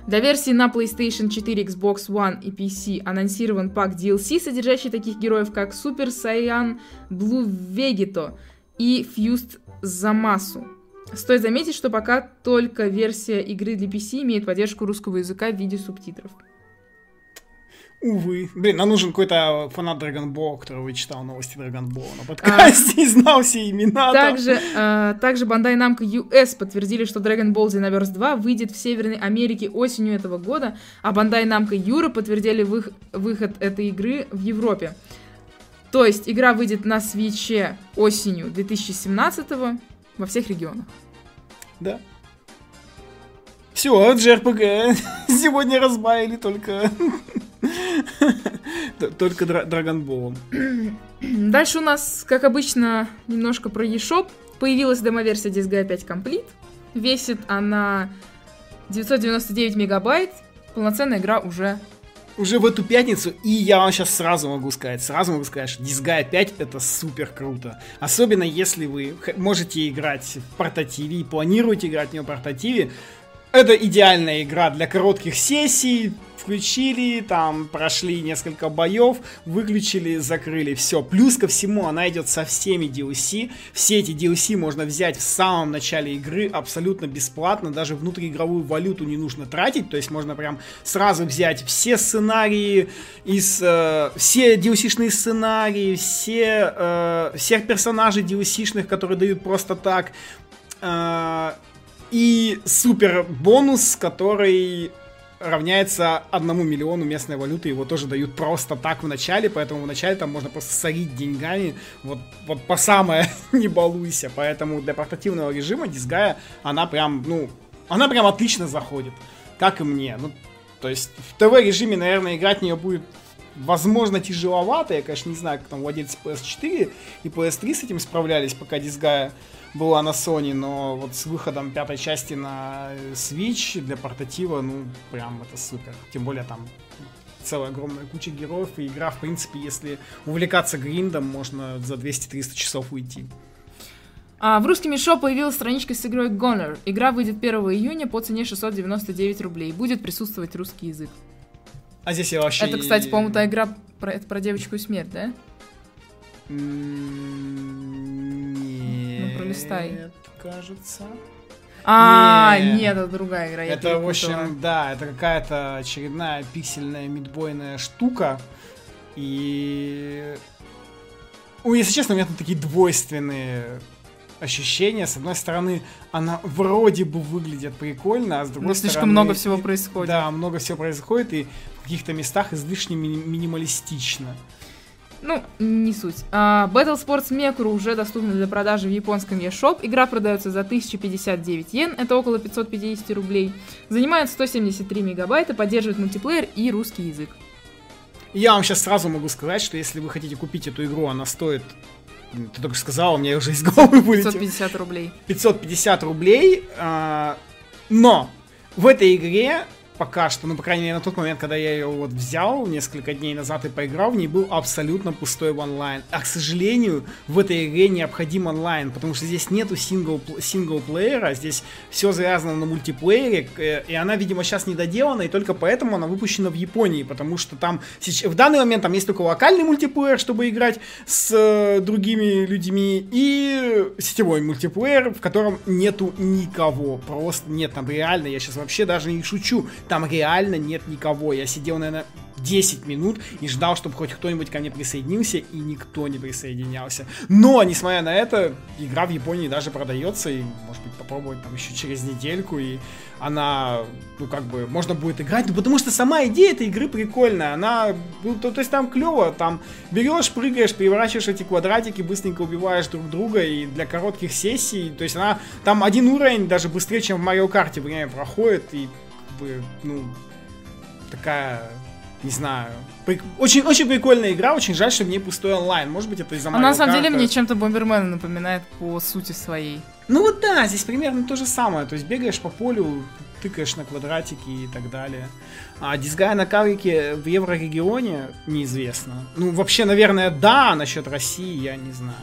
Для версии на PlayStation 4, Xbox One и PC анонсирован пак DLC, содержащий таких героев, как Super Saiyan Blue Vegito и Fused Zamasu. Стоит заметить, что пока только версия игры для PC имеет поддержку русского языка в виде субтитров. Увы. Блин, нам нужен какой-то фанат Dragon Ball, который вычитал новости Dragon Ball на подкасте а, и знал все имена. Также, а, также Bandai Namco US подтвердили, что Dragon Ball Xenoverse 2 выйдет в Северной Америке осенью этого года, а Bandai Namco Europe подтвердили вых, выход этой игры в Европе. То есть игра выйдет на свече осенью 2017 во всех регионах. Да. Все, JRPG [LAUGHS] сегодня разбавили только... [LAUGHS] только Драгонболом. [CLEARS THROAT] Дальше у нас, как обычно, немножко про eShop. Появилась демоверсия Disgaea 5 Complete. Весит она 999 мегабайт. Полноценная игра уже уже в эту пятницу, и я вам сейчас сразу могу сказать, сразу могу сказать, что Disgaea 5 это супер круто. Особенно если вы можете играть в портативе и планируете играть в нее в портативе, это идеальная игра для коротких сессий, включили, там прошли несколько боев, выключили, закрыли, все. Плюс ко всему она идет со всеми DLC. Все эти DLC можно взять в самом начале игры абсолютно бесплатно, даже внутриигровую валюту не нужно тратить, то есть можно прям сразу взять все сценарии из э, все DLC-шные сценарии, все э, всех персонажей DLC-шных, которые дают просто так. И супер бонус, который равняется одному миллиону местной валюты, его тоже дают просто так в начале, поэтому в начале там можно просто сорить деньгами, вот, вот по самое [LAUGHS] не балуйся, поэтому для портативного режима Дисгая, она прям, ну, она прям отлично заходит, как и мне, ну, то есть в ТВ-режиме, наверное, играть в нее будет возможно, тяжеловато. Я, конечно, не знаю, как там владельцы PS4 и PS3 с этим справлялись, пока Дисгая была на Sony, но вот с выходом пятой части на Switch для портатива, ну, прям это супер. Тем более там целая огромная куча героев, и игра, в принципе, если увлекаться гриндом, можно за 200-300 часов уйти. А, в русском шоу появилась страничка с игрой Goner. Игра выйдет 1 июня по цене 699 рублей. Будет присутствовать русский язык. А здесь я вообще... Это, кстати, по-моему, та игра про, это про девочку и смерть, да? Пролистай. Нет, кажется. А, не, нет, это другая игра. Это, в общем, да, это какая-то очередная пиксельная мидбойная штука. И... Ой, если честно, у меня тут такие двойственные ощущения. С одной стороны, она вроде бы выглядит прикольно, а с другой Но слишком стороны... много всего происходит. Да, много всего происходит, и в каких-то местах излишне ми- минималистично. Ну, не суть. Uh, Battle Sports Mekuru уже доступна для продажи в японском eShop. Игра продается за 1059 йен, это около 550 рублей. Занимает 173 мегабайта, поддерживает мультиплеер и русский язык. Я вам сейчас сразу могу сказать, что если вы хотите купить эту игру, она стоит ты только сказал, у меня уже из головы вылетел. 550 рублей. 550 рублей, э, но в этой игре пока что, ну, по крайней мере, на тот момент, когда я ее вот взял несколько дней назад и поиграл, в ней был абсолютно пустой онлайн. А, к сожалению, в этой игре необходим онлайн, потому что здесь нету сингл, синглплеера, здесь все завязано на мультиплеере, э, и она, видимо, сейчас не доделана, и только поэтому она выпущена в Японии, потому что там в данный момент там есть только локальный мультиплеер, чтобы играть с э, другими людьми, и сетевой мультиплеер, в котором нету никого, просто нет, там реально, я сейчас вообще даже не шучу, там реально нет никого. Я сидел, наверное, 10 минут и ждал, чтобы хоть кто-нибудь ко мне присоединился, и никто не присоединялся. Но, несмотря на это, игра в Японии даже продается, и, может быть, попробовать там еще через недельку, и она, ну, как бы, можно будет играть, ну, потому что сама идея этой игры прикольная, она, ну, то, то есть там клево, там берешь, прыгаешь, переворачиваешь эти квадратики, быстренько убиваешь друг друга, и для коротких сессий, то есть она, там один уровень даже быстрее, чем в Марио Карте время проходит, и бы, ну, такая не знаю. Прик... Очень, очень прикольная игра, очень жаль, что мне пустой онлайн. Может быть, это из-за А на самом деле мне чем-то Бомбермена напоминает по сути своей. Ну вот да, здесь примерно то же самое. То есть бегаешь по полю, тыкаешь на квадратики и так далее. А дизгай на кавике в еврорегионе неизвестно. Ну, вообще, наверное, да, насчет России я не знаю.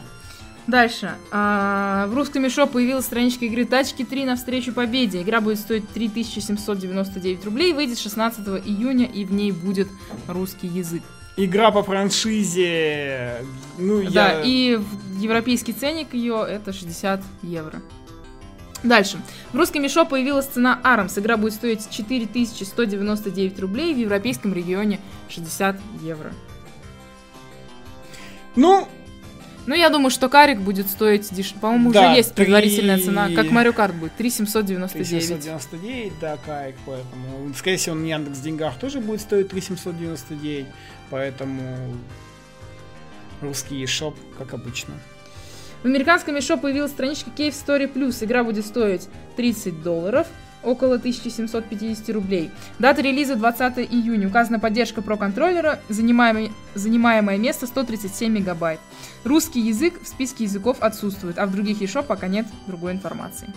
Дальше. А, в русском мешо появилась страничка игры Тачки 3 навстречу победе. Игра будет стоить 3799 рублей, выйдет 16 июня, и в ней будет русский язык. Игра по франшизе. Ну, Да, я... и европейский ценник ее это 60 евро. Дальше. В русском мешо появилась цена Армс. Игра будет стоить 4199 рублей, в европейском регионе 60 евро. Ну, Ну, я думаю, что карик будет стоить деш... По-моему, Да, уже есть три- предварительная цена. Как Марио Карт будет. 3799. 3799, да, кайк, поэтому... Скорее всего, он на Яндекс Деньгах тоже будет стоить 3799, поэтому русский шоп, как обычно. В американском мешо появилась страничка Cave Story Plus. Игра будет стоить 30 долларов, около 1750 рублей. Дата релиза 20 июня. Указана поддержка про контроллера, занимаемое, занимаемое место 137 мегабайт. Русский язык в списке языков отсутствует, а в других eShop пока нет другой информации.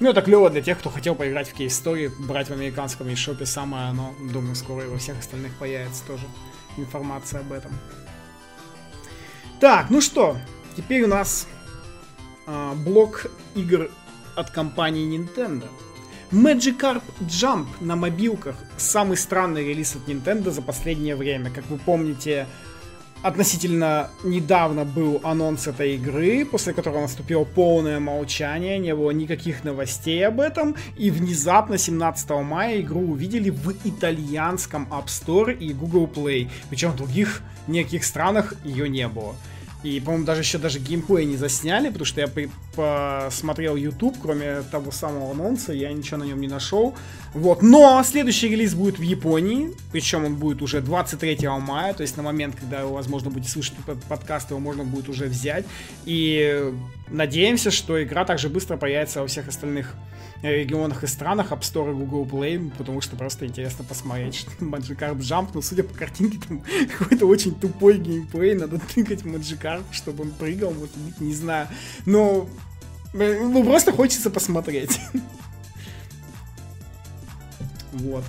Ну, это клево для тех, кто хотел поиграть в Story, брать в американском eShop самое оно. Думаю, скоро и во всех остальных появится тоже информация об этом. Так, ну что, теперь у нас а, блок игр от компании Nintendo. Magikarp Jump на мобилках. Самый странный релиз от Nintendo за последнее время. Как вы помните, относительно недавно был анонс этой игры, после которого наступило полное молчание, не было никаких новостей об этом, и внезапно 17 мая игру увидели в итальянском App Store и Google Play, причем в других неких странах ее не было. И, по-моему, даже еще даже геймплей не засняли, потому что я посмотрел YouTube, кроме того самого анонса, я ничего на нем не нашел. Вот. Но следующий релиз будет в Японии, причем он будет уже 23 мая, то есть на момент, когда вы, возможно, будете слышать под- подкаст, его можно будет уже взять. И надеемся, что игра также быстро появится во всех остальных регионах и странах, App Store и Google Play, потому что просто интересно посмотреть, что Magikarp Jump, ну, судя по картинке, там [LAUGHS] какой-то очень тупой геймплей, надо [LAUGHS] тыкать Magikarp, чтобы он прыгал, быть, не знаю. Но, ну, просто хочется посмотреть. Вот.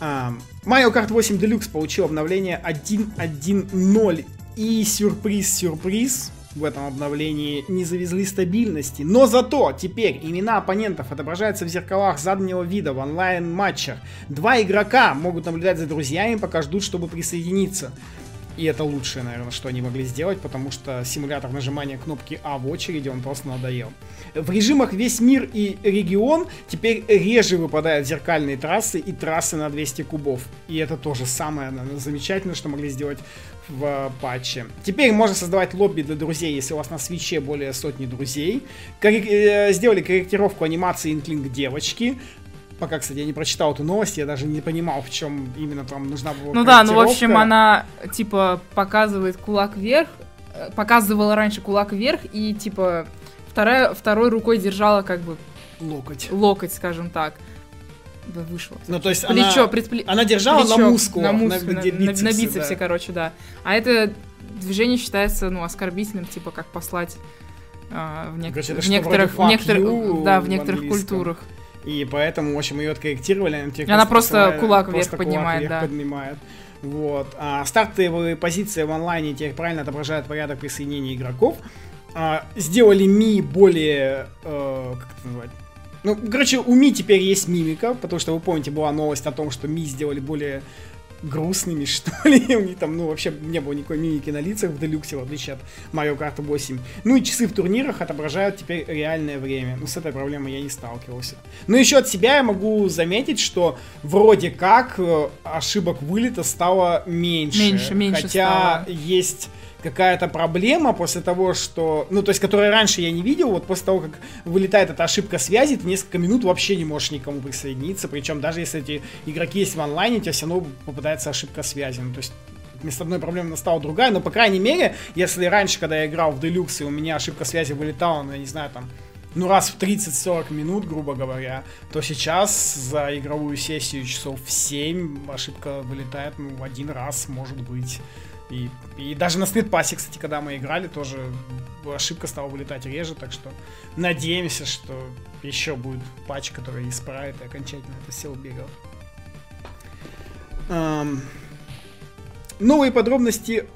А, Mario Kart 8 Deluxe получил обновление 1.1.0 и сюрприз-сюрприз в этом обновлении не завезли стабильности. Но зато теперь имена оппонентов отображаются в зеркалах заднего вида в онлайн-матчах. Два игрока могут наблюдать за друзьями, пока ждут, чтобы присоединиться. И это лучшее, наверное, что они могли сделать, потому что симулятор нажимания кнопки А в очереди, он просто надоел. В режимах весь мир и регион теперь реже выпадают зеркальные трассы и трассы на 200 кубов. И это тоже самое наверное, замечательное, что могли сделать в э, патче. Теперь можно создавать лобби для друзей, если у вас на свече более сотни друзей. Коррек- э, сделали корректировку анимации инклинг девочки. Пока, кстати, я не прочитал эту новость, я даже не понимал, в чем именно там нужна была Ну да, ну в общем она типа показывает кулак вверх, э, показывала раньше кулак вверх и типа вторая, второй рукой держала как бы Локоть. локоть, скажем так. Вышло. Ну, то есть Плечо, она, предпле- она держала плечо на мускулах, на, где на- на- бицепсы, на бицепсе, да. короче, да. А это движение считается, ну, оскорбительным, типа как послать а, в, нек- Короче, в некоторых, в некоторых, да, в некоторых культурах. И поэтому, в общем, ее откорректировали. Она, Она просто кулак просто вверх кулак поднимает, вверх да. поднимает. Вот. А, стартовые позиции в онлайне теперь правильно отображают порядок присоединения игроков. А, сделали Ми более... э, как это назвать? Ну, короче, у Ми теперь есть мимика, потому что вы помните, была новость о том, что Ми сделали более грустными, [LAUGHS] что ли. У них там, ну, вообще не было никакой мимики на лицах в Делюксе, в отличие от Mario Kart 8. Ну и часы в турнирах отображают теперь реальное время. Ну, с этой проблемой я не сталкивался. Но еще от себя я могу заметить, что вроде как э, ошибок вылета стало меньше. Меньше, меньше Хотя стало. есть какая-то проблема после того, что... Ну, то есть, которую раньше я не видел, вот после того, как вылетает эта ошибка связи, ты несколько минут вообще не можешь никому присоединиться, причем даже если эти игроки есть в онлайне, у тебя все равно попадается ошибка связи. Ну, то есть, вместо одной проблемы настала другая, но, по крайней мере, если раньше, когда я играл в Deluxe, и у меня ошибка связи вылетала, ну, я не знаю, там, ну, раз в 30-40 минут, грубо говоря, то сейчас за игровую сессию часов в 7 ошибка вылетает, ну, в один раз, может быть. И, и даже на сплитпассе, кстати, когда мы играли, тоже ошибка стала вылетать реже, так что надеемся, что еще будет патч, который исправит и окончательно это все уберет. Эм, новые подробности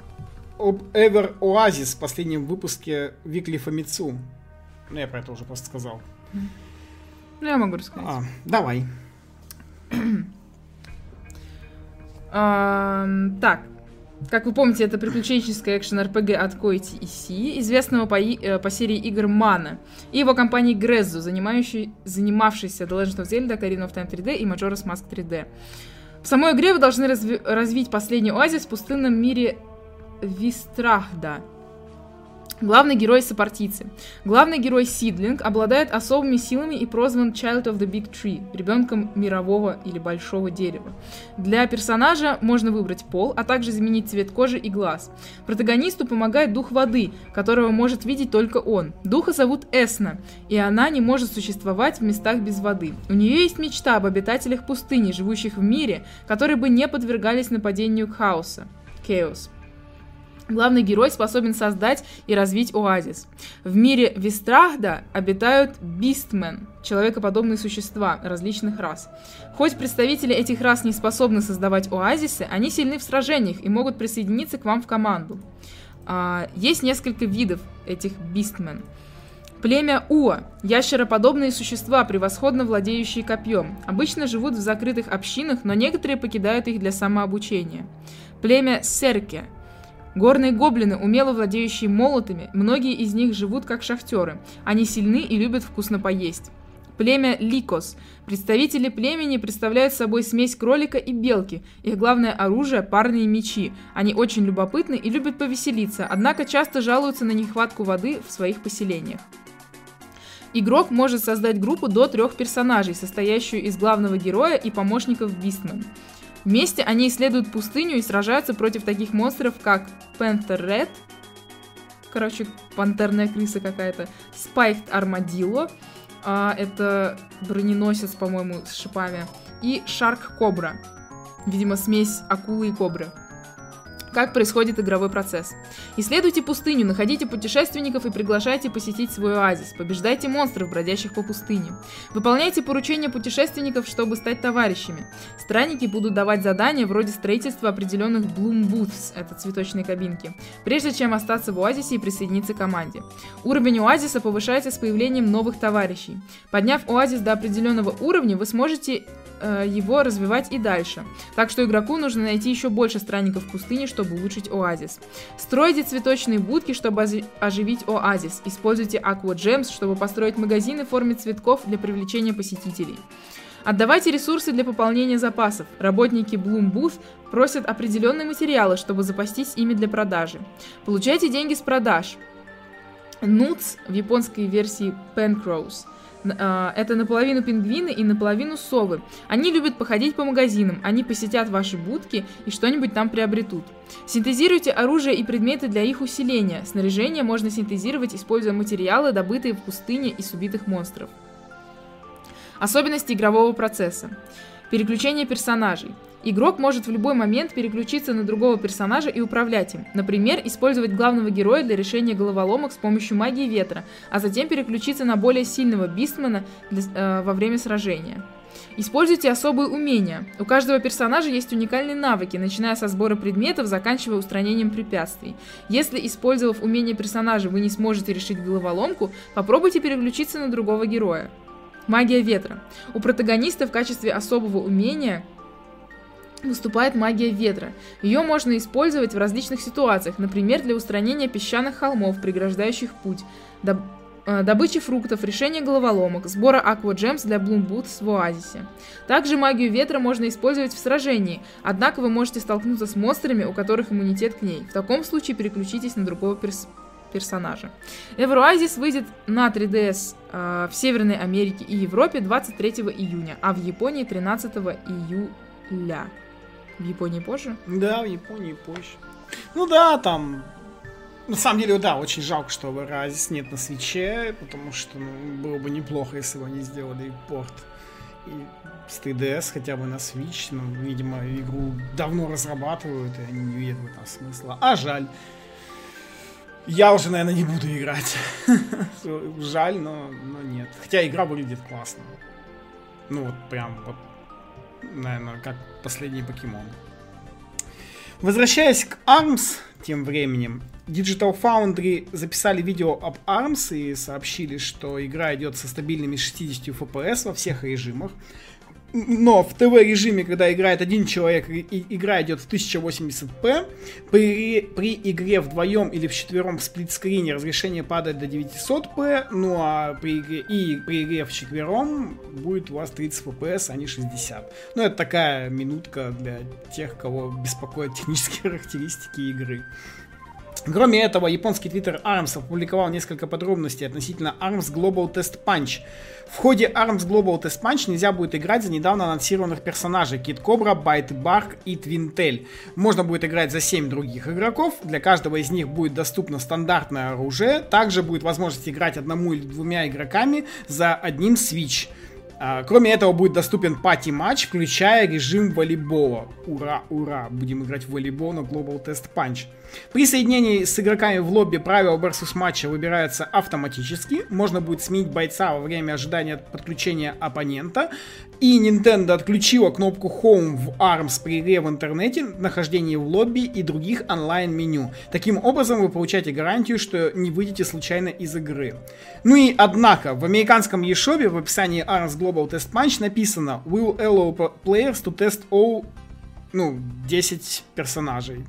об Ever Oasis в последнем выпуске Викли Фомицу. Ну, я про это уже просто сказал. Ну, я могу рассказать. А, давай. Так, как вы помните, это приключенческая экшен-РПГ от Koei EC, известного по, э, по серии игр Mana, и его компании Grezzo, занимавшейся The Legend of Zelda, Ocarina of Time 3D и Majora's Mask 3D. В самой игре вы должны разви- развить последний оазис в пустынном мире Вистрахда, Главный герой сопартийцы. Главный герой Сидлинг обладает особыми силами и прозван Child of the Big Tree, ребенком мирового или большого дерева. Для персонажа можно выбрать пол, а также изменить цвет кожи и глаз. Протагонисту помогает дух воды, которого может видеть только он. Духа зовут Эсна, и она не может существовать в местах без воды. У нее есть мечта об обитателях пустыни, живущих в мире, которые бы не подвергались нападению хаоса. Chaos. Главный герой способен создать и развить оазис. В мире Вистрахда обитают бистмен, человекоподобные существа различных рас. Хоть представители этих рас не способны создавать оазисы, они сильны в сражениях и могут присоединиться к вам в команду. А, есть несколько видов этих бистмен. Племя Уа – ящероподобные существа, превосходно владеющие копьем. Обычно живут в закрытых общинах, но некоторые покидают их для самообучения. Племя Серке – Горные гоблины, умело владеющие молотами, многие из них живут как шахтеры. Они сильны и любят вкусно поесть. Племя Ликос. Представители племени представляют собой смесь кролика и белки. Их главное оружие – парные мечи. Они очень любопытны и любят повеселиться, однако часто жалуются на нехватку воды в своих поселениях. Игрок может создать группу до трех персонажей, состоящую из главного героя и помощников Бистмен. Вместе они исследуют пустыню и сражаются против таких монстров, как Panther Red, короче, пантерная крыса какая-то, Spiked Armadillo, а, это броненосец, по-моему, с шипами, и Shark Cobra, видимо, смесь акулы и кобры как происходит игровой процесс. Исследуйте пустыню, находите путешественников и приглашайте посетить свой оазис. Побеждайте монстров, бродящих по пустыне. Выполняйте поручения путешественников, чтобы стать товарищами. Странники будут давать задания вроде строительства определенных Bloom Booths, это цветочные кабинки, прежде чем остаться в оазисе и присоединиться к команде. Уровень оазиса повышается с появлением новых товарищей. Подняв оазис до определенного уровня, вы сможете э, его развивать и дальше. Так что игроку нужно найти еще больше странников пустыне, чтобы улучшить оазис. Стройте цветочные будки, чтобы оживить оазис. Используйте Aqua Gems, чтобы построить магазины в форме цветков для привлечения посетителей. Отдавайте ресурсы для пополнения запасов. Работники Bloom Booth просят определенные материалы, чтобы запастись ими для продажи. Получайте деньги с продаж. Nuts в японской версии Pencrows – это наполовину пингвины и наполовину совы. Они любят походить по магазинам, они посетят ваши будки и что-нибудь там приобретут. Синтезируйте оружие и предметы для их усиления. Снаряжение можно синтезировать, используя материалы, добытые в пустыне из убитых монстров. Особенности игрового процесса. Переключение персонажей. Игрок может в любой момент переключиться на другого персонажа и управлять им. Например, использовать главного героя для решения головоломок с помощью магии ветра, а затем переключиться на более сильного бистмана для, э, во время сражения. Используйте особые умения. У каждого персонажа есть уникальные навыки, начиная со сбора предметов, заканчивая устранением препятствий. Если, использовав умение персонажа, вы не сможете решить головоломку, попробуйте переключиться на другого героя. Магия ветра. У протагониста в качестве особого умения выступает магия ветра. Ее можно использовать в различных ситуациях, например, для устранения песчаных холмов, преграждающих путь, доб э, добычи фруктов, решения головоломок, сбора Gems для Boots в Оазисе. Также магию ветра можно использовать в сражении, однако вы можете столкнуться с монстрами, у которых иммунитет к ней. В таком случае переключитесь на другого перс персонажа. Евроазис выйдет на 3DS э, в Северной Америке и Европе 23 июня, а в Японии 13 июля. В Японии позже? Да, в Японии позже. Ну да, там на самом деле, да, очень жалко, что Oasis нет на свече, потому что ну, было бы неплохо, если бы они сделали порт и с 3DS хотя бы на Switch, но, видимо, игру давно разрабатывают, и они не видят в этом смысла. А жаль. Я уже, наверное, не буду играть. [LAUGHS] Жаль, но, но нет. Хотя игра выглядит классно. Ну вот прям вот, наверное, как последний покемон. Возвращаясь к ARMS, тем временем, Digital Foundry записали видео об ARMS и сообщили, что игра идет со стабильными 60 FPS во всех режимах. Но в ТВ-режиме, когда играет один человек, и игра идет в 1080p, при, при игре вдвоем или в четвером в сплитскрине разрешение падает до 900p, ну а при игре, и при игре в четвером будет у вас 30 fps, а не 60. Ну это такая минутка для тех, кого беспокоят технические [LAUGHS] характеристики игры. Кроме этого, японский твиттер ARMS опубликовал несколько подробностей относительно ARMS Global Test Punch. В ходе ARMS Global Test Punch нельзя будет играть за недавно анонсированных персонажей Kid Cobra, Byte Bark и Twintel. Можно будет играть за 7 других игроков, для каждого из них будет доступно стандартное оружие, также будет возможность играть одному или двумя игроками за одним Switch. А, кроме этого будет доступен пати-матч, включая режим волейбола. Ура, ура, будем играть в волейбол на Global Test Punch. При соединении с игроками в лобби правила versus матча выбираются автоматически. Можно будет сменить бойца во время ожидания подключения оппонента. И Nintendo отключила кнопку Home в ARMS при игре в интернете, нахождении в лобби и других онлайн-меню. Таким образом вы получаете гарантию, что не выйдете случайно из игры. Ну и однако, в американском eShop в описании ARMS Global Test Punch написано Will allow players to test all ну, 10 персонажей.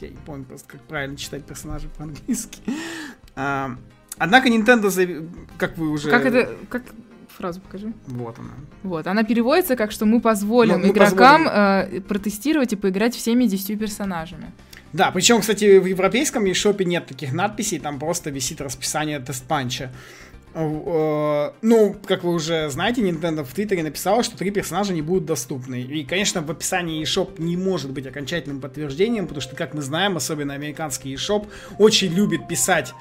Я не помню просто, как правильно читать персонажей по-английски. А, однако Nintendo, как вы уже... Как это... Как фразу покажи. Вот она. Вот, она переводится как, что мы позволим мы, мы игрокам позволим... Э, протестировать и поиграть всеми десятью персонажами. Да, причем, кстати, в европейском eShop нет таких надписей, там просто висит расписание тест-панча. Э, ну, как вы уже знаете, Nintendo в Твиттере написала, что три персонажа не будут доступны. И, конечно, в описании eShop не может быть окончательным подтверждением, потому что, как мы знаем, особенно американский eShop очень любит писать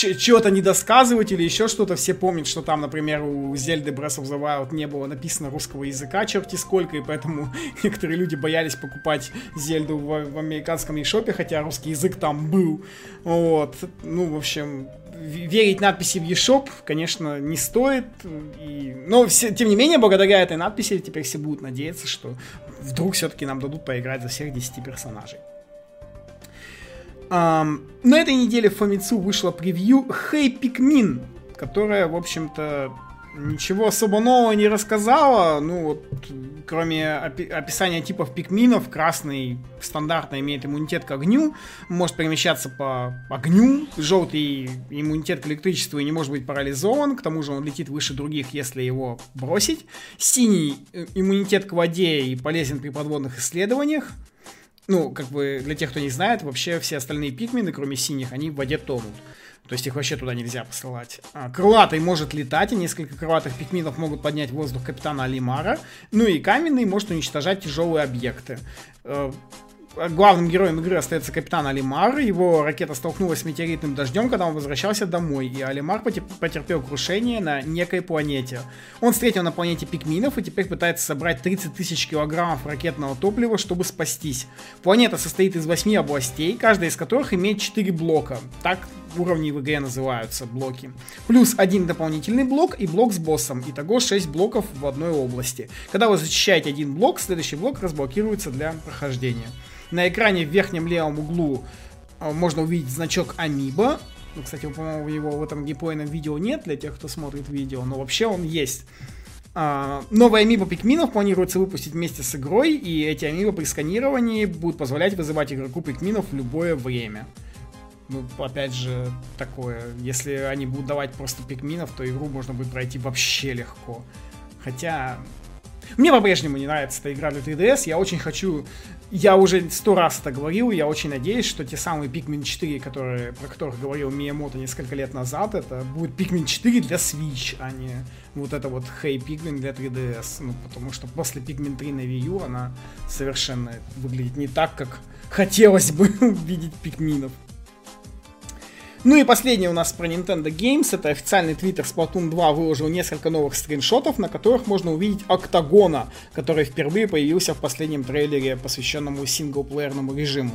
чего-то недосказывать или еще что-то. Все помнят, что там, например, у Зельды Breath of the Wild не было написано русского языка черти сколько, и поэтому [LAUGHS] некоторые люди боялись покупать Зельду в, в американском eShop, хотя русский язык там был. Вот. Ну, в общем, верить надписи в eShop, конечно, не стоит. И... Но, все, тем не менее, благодаря этой надписи теперь все будут надеяться, что вдруг все-таки нам дадут поиграть за всех 10 персонажей. Um, на этой неделе в Famitsu вышло превью Hey Pikmin, которая, в общем-то, ничего особо нового не рассказала. Ну, вот, кроме опи- описания типов пикминов, красный стандартно имеет иммунитет к огню, может перемещаться по огню, желтый иммунитет к электричеству и не может быть парализован, к тому же он летит выше других, если его бросить. Синий э, иммунитет к воде и полезен при подводных исследованиях. Ну, как бы, для тех, кто не знает, вообще все остальные пикмины, кроме синих, они в воде тонут. То есть их вообще туда нельзя посылать. А, крылатый может летать, и несколько крылатых пикминов могут поднять воздух капитана Алимара. Ну и каменный может уничтожать тяжелые объекты. Главным героем игры остается капитан Алимар. Его ракета столкнулась с метеоритным дождем, когда он возвращался домой, и Алимар потерпел крушение на некой планете. Он встретил на планете пикминов и теперь пытается собрать 30 тысяч килограммов ракетного топлива, чтобы спастись. Планета состоит из 8 областей, каждая из которых имеет 4 блока. Так уровни в игре называются блоки. Плюс один дополнительный блок и блок с боссом. Итого 6 блоков в одной области. Когда вы зачищаете один блок, следующий блок разблокируется для прохождения. На экране в верхнем левом углу а, можно увидеть значок Амиба. Ну, кстати, по-моему, его в этом геймплейном видео нет для тех, кто смотрит видео, но вообще он есть. Uh, новая амиба пикминов планируется выпустить вместе с игрой, и эти амибо при сканировании будут позволять вызывать игроку пикминов в любое время. Ну, опять же, такое, если они будут давать просто пикминов, то игру можно будет пройти вообще легко. Хотя, мне по-прежнему не нравится эта игра для 3DS, я очень хочу я уже сто раз это говорил, я очень надеюсь, что те самые Pikmin 4, которые, про которых говорил Миямото несколько лет назад, это будет Pikmin 4 для Switch, а не вот это вот Hey Pikmin для 3DS. Ну, потому что после Pikmin 3 на Wii U она совершенно выглядит не так, как хотелось бы [LAUGHS] видеть пикминов. Ну и последнее у нас про Nintendo Games. Это официальный твиттер Splatoon 2 выложил несколько новых скриншотов, на которых можно увидеть Октагона, который впервые появился в последнем трейлере, посвященному синглплеерному режиму.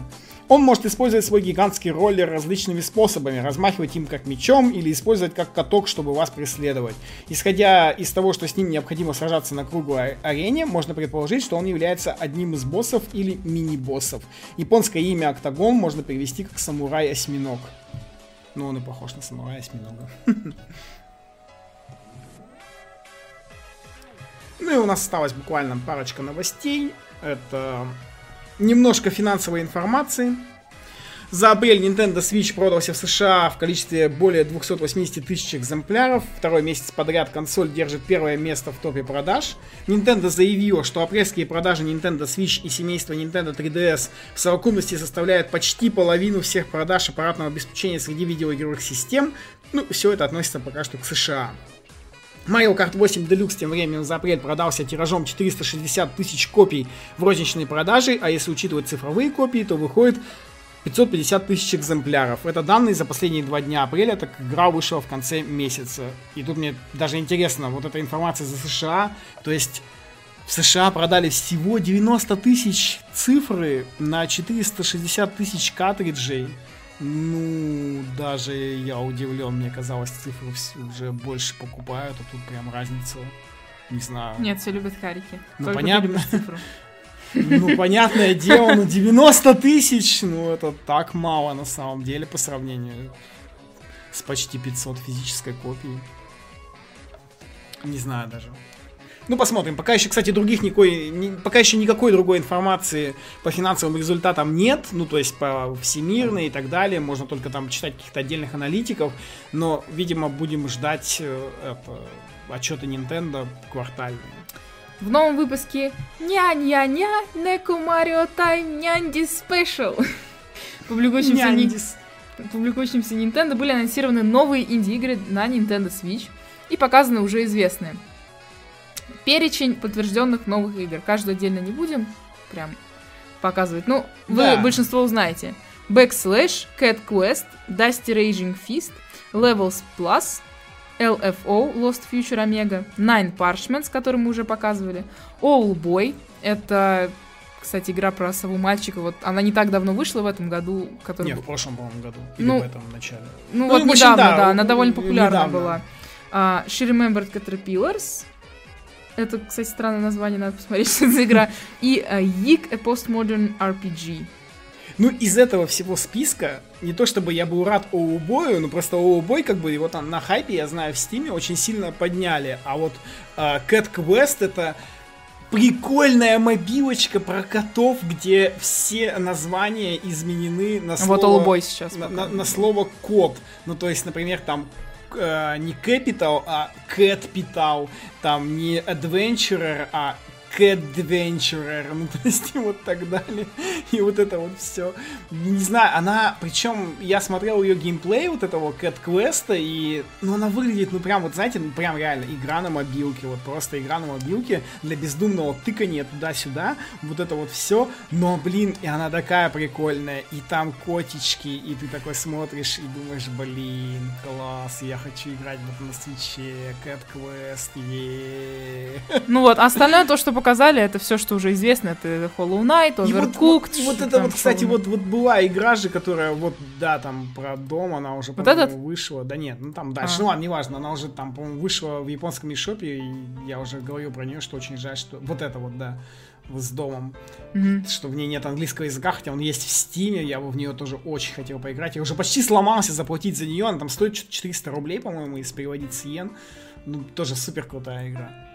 Он может использовать свой гигантский роллер различными способами, размахивать им как мечом или использовать как каток, чтобы вас преследовать. Исходя из того, что с ним необходимо сражаться на круглой арене, можно предположить, что он является одним из боссов или мини-боссов. Японское имя Октагон можно перевести как самурай-осьминог. Ну, он и похож на самурая осьминога. [LAUGHS] Ну и у нас осталась буквально парочка новостей. Это немножко финансовой информации. За апрель Nintendo Switch продался в США в количестве более 280 тысяч экземпляров. Второй месяц подряд консоль держит первое место в топе продаж. Nintendo заявила, что апрельские продажи Nintendo Switch и семейства Nintendo 3DS в совокупности составляют почти половину всех продаж аппаратного обеспечения среди видеоигровых систем. Ну, все это относится пока что к США. Mario Kart 8 Deluxe тем временем за апрель продался тиражом 460 тысяч копий в розничной продаже, а если учитывать цифровые копии, то выходит 550 тысяч экземпляров. Это данные за последние два дня апреля, так как игра вышла в конце месяца. И тут мне даже интересно, вот эта информация за США, то есть в США продали всего 90 тысяч цифры на 460 тысяч картриджей. Ну, даже я удивлен, мне казалось, цифры уже больше покупают, а тут прям разница. Не знаю. Нет, все любят харики. Ну, Только понятно. [LAUGHS] Ну, понятное дело, ну 90 тысяч, ну это так мало на самом деле по сравнению с почти 500 физической копией. Не знаю даже. Ну, посмотрим. Пока еще, кстати, других никакой, ни, пока еще никакой другой информации по финансовым результатам нет. Ну, то есть по всемирной и так далее. Можно только там читать каких-то отдельных аналитиков. Но, видимо, будем ждать э, это, отчеты Nintendo квартальные. В новом выпуске Ня-ня-ня, Неку Марио Тайм Нянди Спешл. Публикующимся. Публикующимся Nintendo были анонсированы новые инди-игры на Nintendo Switch и показаны уже известные. Перечень подтвержденных новых игр. Каждую отдельно не будем прям показывать. Ну, вы да. большинство узнаете. Backslash, Cat Quest, Dusty Raging Fist, Levels Plus, LFO, Lost Future Omega, Nine Parchments, который мы уже показывали, All Boy, это, кстати, игра про сову мальчика, вот она не так давно вышла в этом году, который... Не, в прошлом, по-моему, году, или ну, в этом начале. Ну, ну вот общем, недавно, да, да, она довольно популярна недавно. была. Uh, She Remembered Caterpillars, это, кстати, странное название, надо посмотреть, что это за игра, и uh, Yik, A Postmodern RPG. Ну, из этого всего списка, не то чтобы я был рад Оубою, но просто Оубой, как бы, его там на хайпе, я знаю, в Стиме очень сильно подняли. А вот э, Cat Quest это прикольная мобилочка про котов, где все названия изменены на слово... Вот Олубой сейчас. На, на, на слово кот. Ну, то есть, например, там э, не Capital, а Питал. Там не Adventurer, а Adventurer, [LAUGHS] ну то есть и вот так далее. И вот это вот все. Не знаю, она, причем я смотрел ее геймплей вот этого Cat Quest, и ну она выглядит, ну прям вот, знаете, ну прям реально игра на мобилке, вот просто игра на мобилке для бездумного тыкания туда-сюда, вот это вот все, но, блин, и она такая прикольная, и там котички, и ты такой смотришь и думаешь, блин, класс, я хочу играть вот на свече, Cat Quest, е Ну вот, остальное то, что показали, это все, что уже известно. Это Hollow Knight, Overcooked. вот, вот, вот это вот, кстати, вот, вот была игра же, которая вот, да, там про дом, она уже, вот этот? вышла. Да нет, ну там дальше. А. Ну ладно, неважно, она уже там, по-моему, вышла в японском eShop, и я уже говорил про нее, что очень жаль, что вот это вот, да с домом, mm-hmm. что в ней нет английского языка, хотя он есть в Стиме, я бы в нее тоже очень хотел поиграть. Я уже почти сломался заплатить за нее, она там стоит 400 рублей, по-моему, если переводить с йен. Ну, тоже супер крутая игра.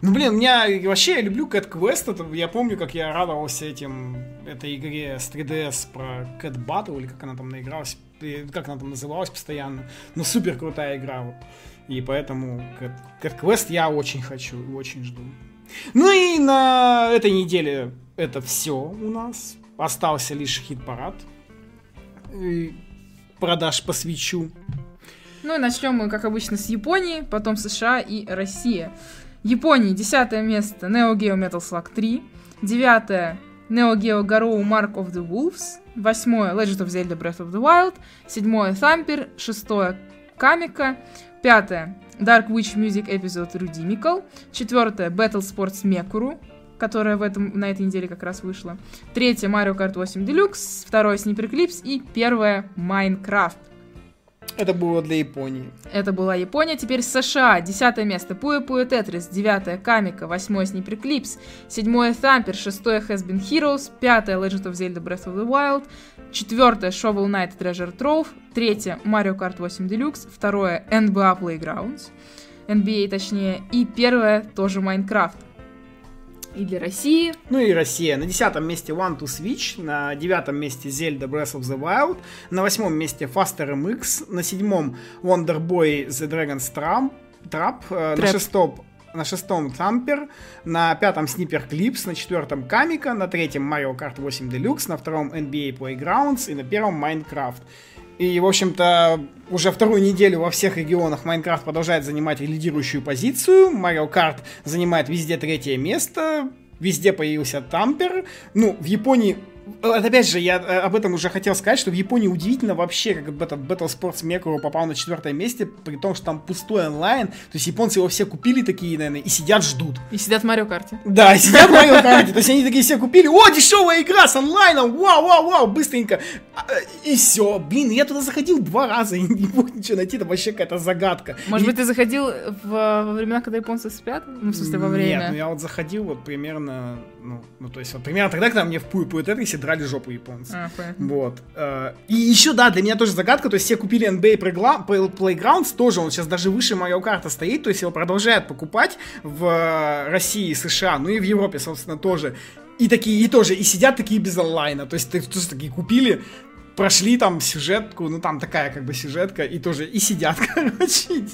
Ну, блин, меня вообще я люблю Cat Quest. Это, я помню, как я радовался этим, этой игре с 3DS про Cat Battle, или как она там наигралась, как она там называлась постоянно. Ну, супер крутая игра. Вот. И поэтому Cat, Cat Quest я очень хочу, очень жду. Ну и на этой неделе это все у нас. Остался лишь хит-парад. Продаж по свечу. Ну и начнем мы, как обычно, с Японии, потом США и Россия. Японии 10 место Neo Geo Metal Slug 3, 9 Neo Geo Garou Mark of the Wolves. Восьмое Legend of Zelda Breath of the Wild. Седьмое Thumper. Шестое Камика. Пятое Dark Witch Music Episode Rudimical. Четвертое Battle Sports Mekuru которая в этом, на этой неделе как раз вышла. Третье Mario Kart 8 Deluxe. Второе Sniper Clips. И первое Minecraft. Это было для Японии. Это была Япония. Теперь США. Десятое место. Пуя Пуя Тетрис. Девятое Камика. Восьмое Снипер Клипс. Седьмое Thumper. Шестое Has Been Heroes. Пятое Legend of Zelda Breath of the Wild. Четвертое Shovel Knight Treasure Trove. Третье Mario Kart 8 Deluxe. Второе NBA Playgrounds. NBA точнее. И первое тоже Майнкрафт и для России. Ну и Россия. На десятом месте One to Switch, на девятом месте Zelda Breath of the Wild, на восьмом месте Faster MX, на седьмом Wonder Boy The Dragon's Trap, Trap э, на шестом на шестом Тампер, на пятом Снипер Клипс, на четвертом Камика, на третьем Mario Kart 8 Deluxe, на втором NBA Playgrounds и на первом Minecraft. И, в общем-то, уже вторую неделю во всех регионах Майнкрафт продолжает занимать лидирующую позицию. Марио Карт занимает везде третье место. Везде появился тампер. Ну, в Японии опять же, я э, об этом уже хотел сказать, что в Японии удивительно вообще, как этот Battle Sports Mekuro попал на четвертое месте, при том, что там пустой онлайн. То есть японцы его все купили такие, наверное, и сидят ждут. И сидят в Марио Карте. Да, и сидят в Марио [LAUGHS] Карте. То есть они такие все купили, о, дешевая игра с онлайном, вау, вау, вау, быстренько. А, и все. Блин, я туда заходил два раза [LAUGHS] и не мог ничего найти, это вообще какая-то загадка. Может быть, ты заходил во времена, когда японцы спят? Ну, в смысле, во время? Нет, ну я вот заходил вот примерно, ну, ну то есть вот примерно тогда, когда мне в Пуи Пуи Тетрисе драли жопу японцы. А, вот. Э, и еще, да, для меня тоже загадка, то есть все купили NBA Playgrounds, тоже он сейчас даже выше Mario Kart стоит, то есть его продолжают покупать в э, России, США, ну и в Европе, собственно, тоже. И такие, и тоже, и сидят такие без онлайна, то есть ты тоже такие купили, прошли там сюжетку, ну там такая как бы сюжетка, и тоже и сидят, [LAUGHS] короче,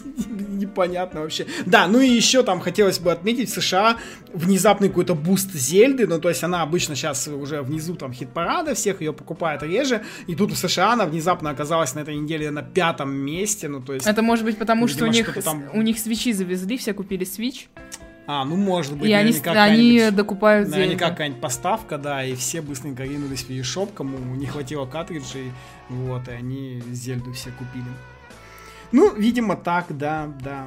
непонятно вообще. Да, ну и еще там хотелось бы отметить в США внезапный какой-то буст Зельды, ну то есть она обычно сейчас уже внизу там хит-парада, всех ее покупают реже, и тут в США она внезапно оказалась на этой неделе на пятом месте, ну то есть... Это может быть потому, видимо, что у них, там... у них Switch и завезли, все купили Switch, а, ну может быть. И они, они докупают Наверняка какая-нибудь поставка, да, и все быстренько ринулись в eShop, кому не хватило картриджей, вот, и они Зельду все купили. Ну, видимо, так, да, да.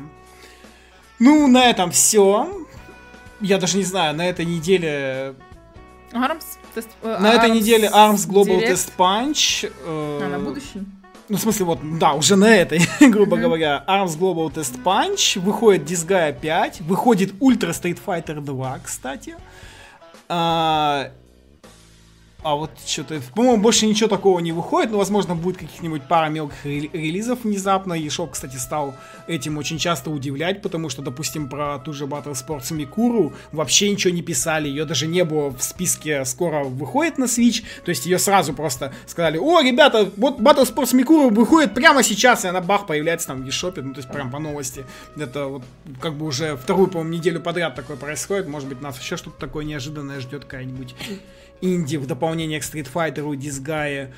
Ну, на этом все. Я даже не знаю, на этой неделе... Arms? Тест, э, на Arms этой неделе Arms Global Direct? Test Punch. Э, а, на будущий? Ну, в смысле, вот, да, уже на этой, [LAUGHS] грубо mm-hmm. говоря, Arms Global Test Punch, выходит Disgaea 5, выходит Ultra Street Fighter 2, кстати. А, а вот что-то, по-моему, больше ничего такого не выходит, но, возможно, будет каких-нибудь пара мелких релизов внезапно. И Шоп, кстати, стал этим очень часто удивлять, потому что, допустим, про ту же Battle Sports Микуру вообще ничего не писали, ее даже не было в списке скоро выходит на Switch, то есть ее сразу просто сказали, о, ребята, вот Battle Sports Микуру выходит прямо сейчас, и она бах появляется там в eShop, ну, то есть прям по новости. Это вот как бы уже вторую, по-моему, неделю подряд такое происходит, может быть, нас еще что-то такое неожиданное ждет какая-нибудь инди в дополнение к Street Fighter, Disgaea.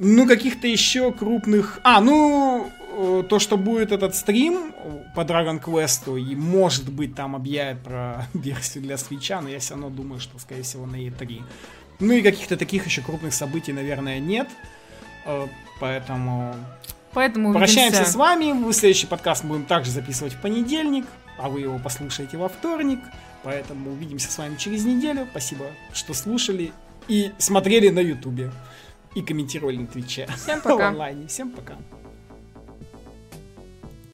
Ну, каких-то еще крупных... А, ну, э, то, что будет этот стрим по Dragon Quest, и может быть там объявят про [LAUGHS] версию для свеча, но я все равно думаю, что, скорее всего, на E3. Ну и каких-то таких еще крупных событий, наверное, нет. Э, поэтому... Поэтому Прощаемся увидимся. с вами. Мы следующий подкаст будем также записывать в понедельник, а вы его послушаете во вторник. Поэтому увидимся с вами через неделю. Спасибо, что слушали и смотрели на Ютубе. И комментировали на Твиче. Всем пока. [LAUGHS] Онлайне. Всем пока.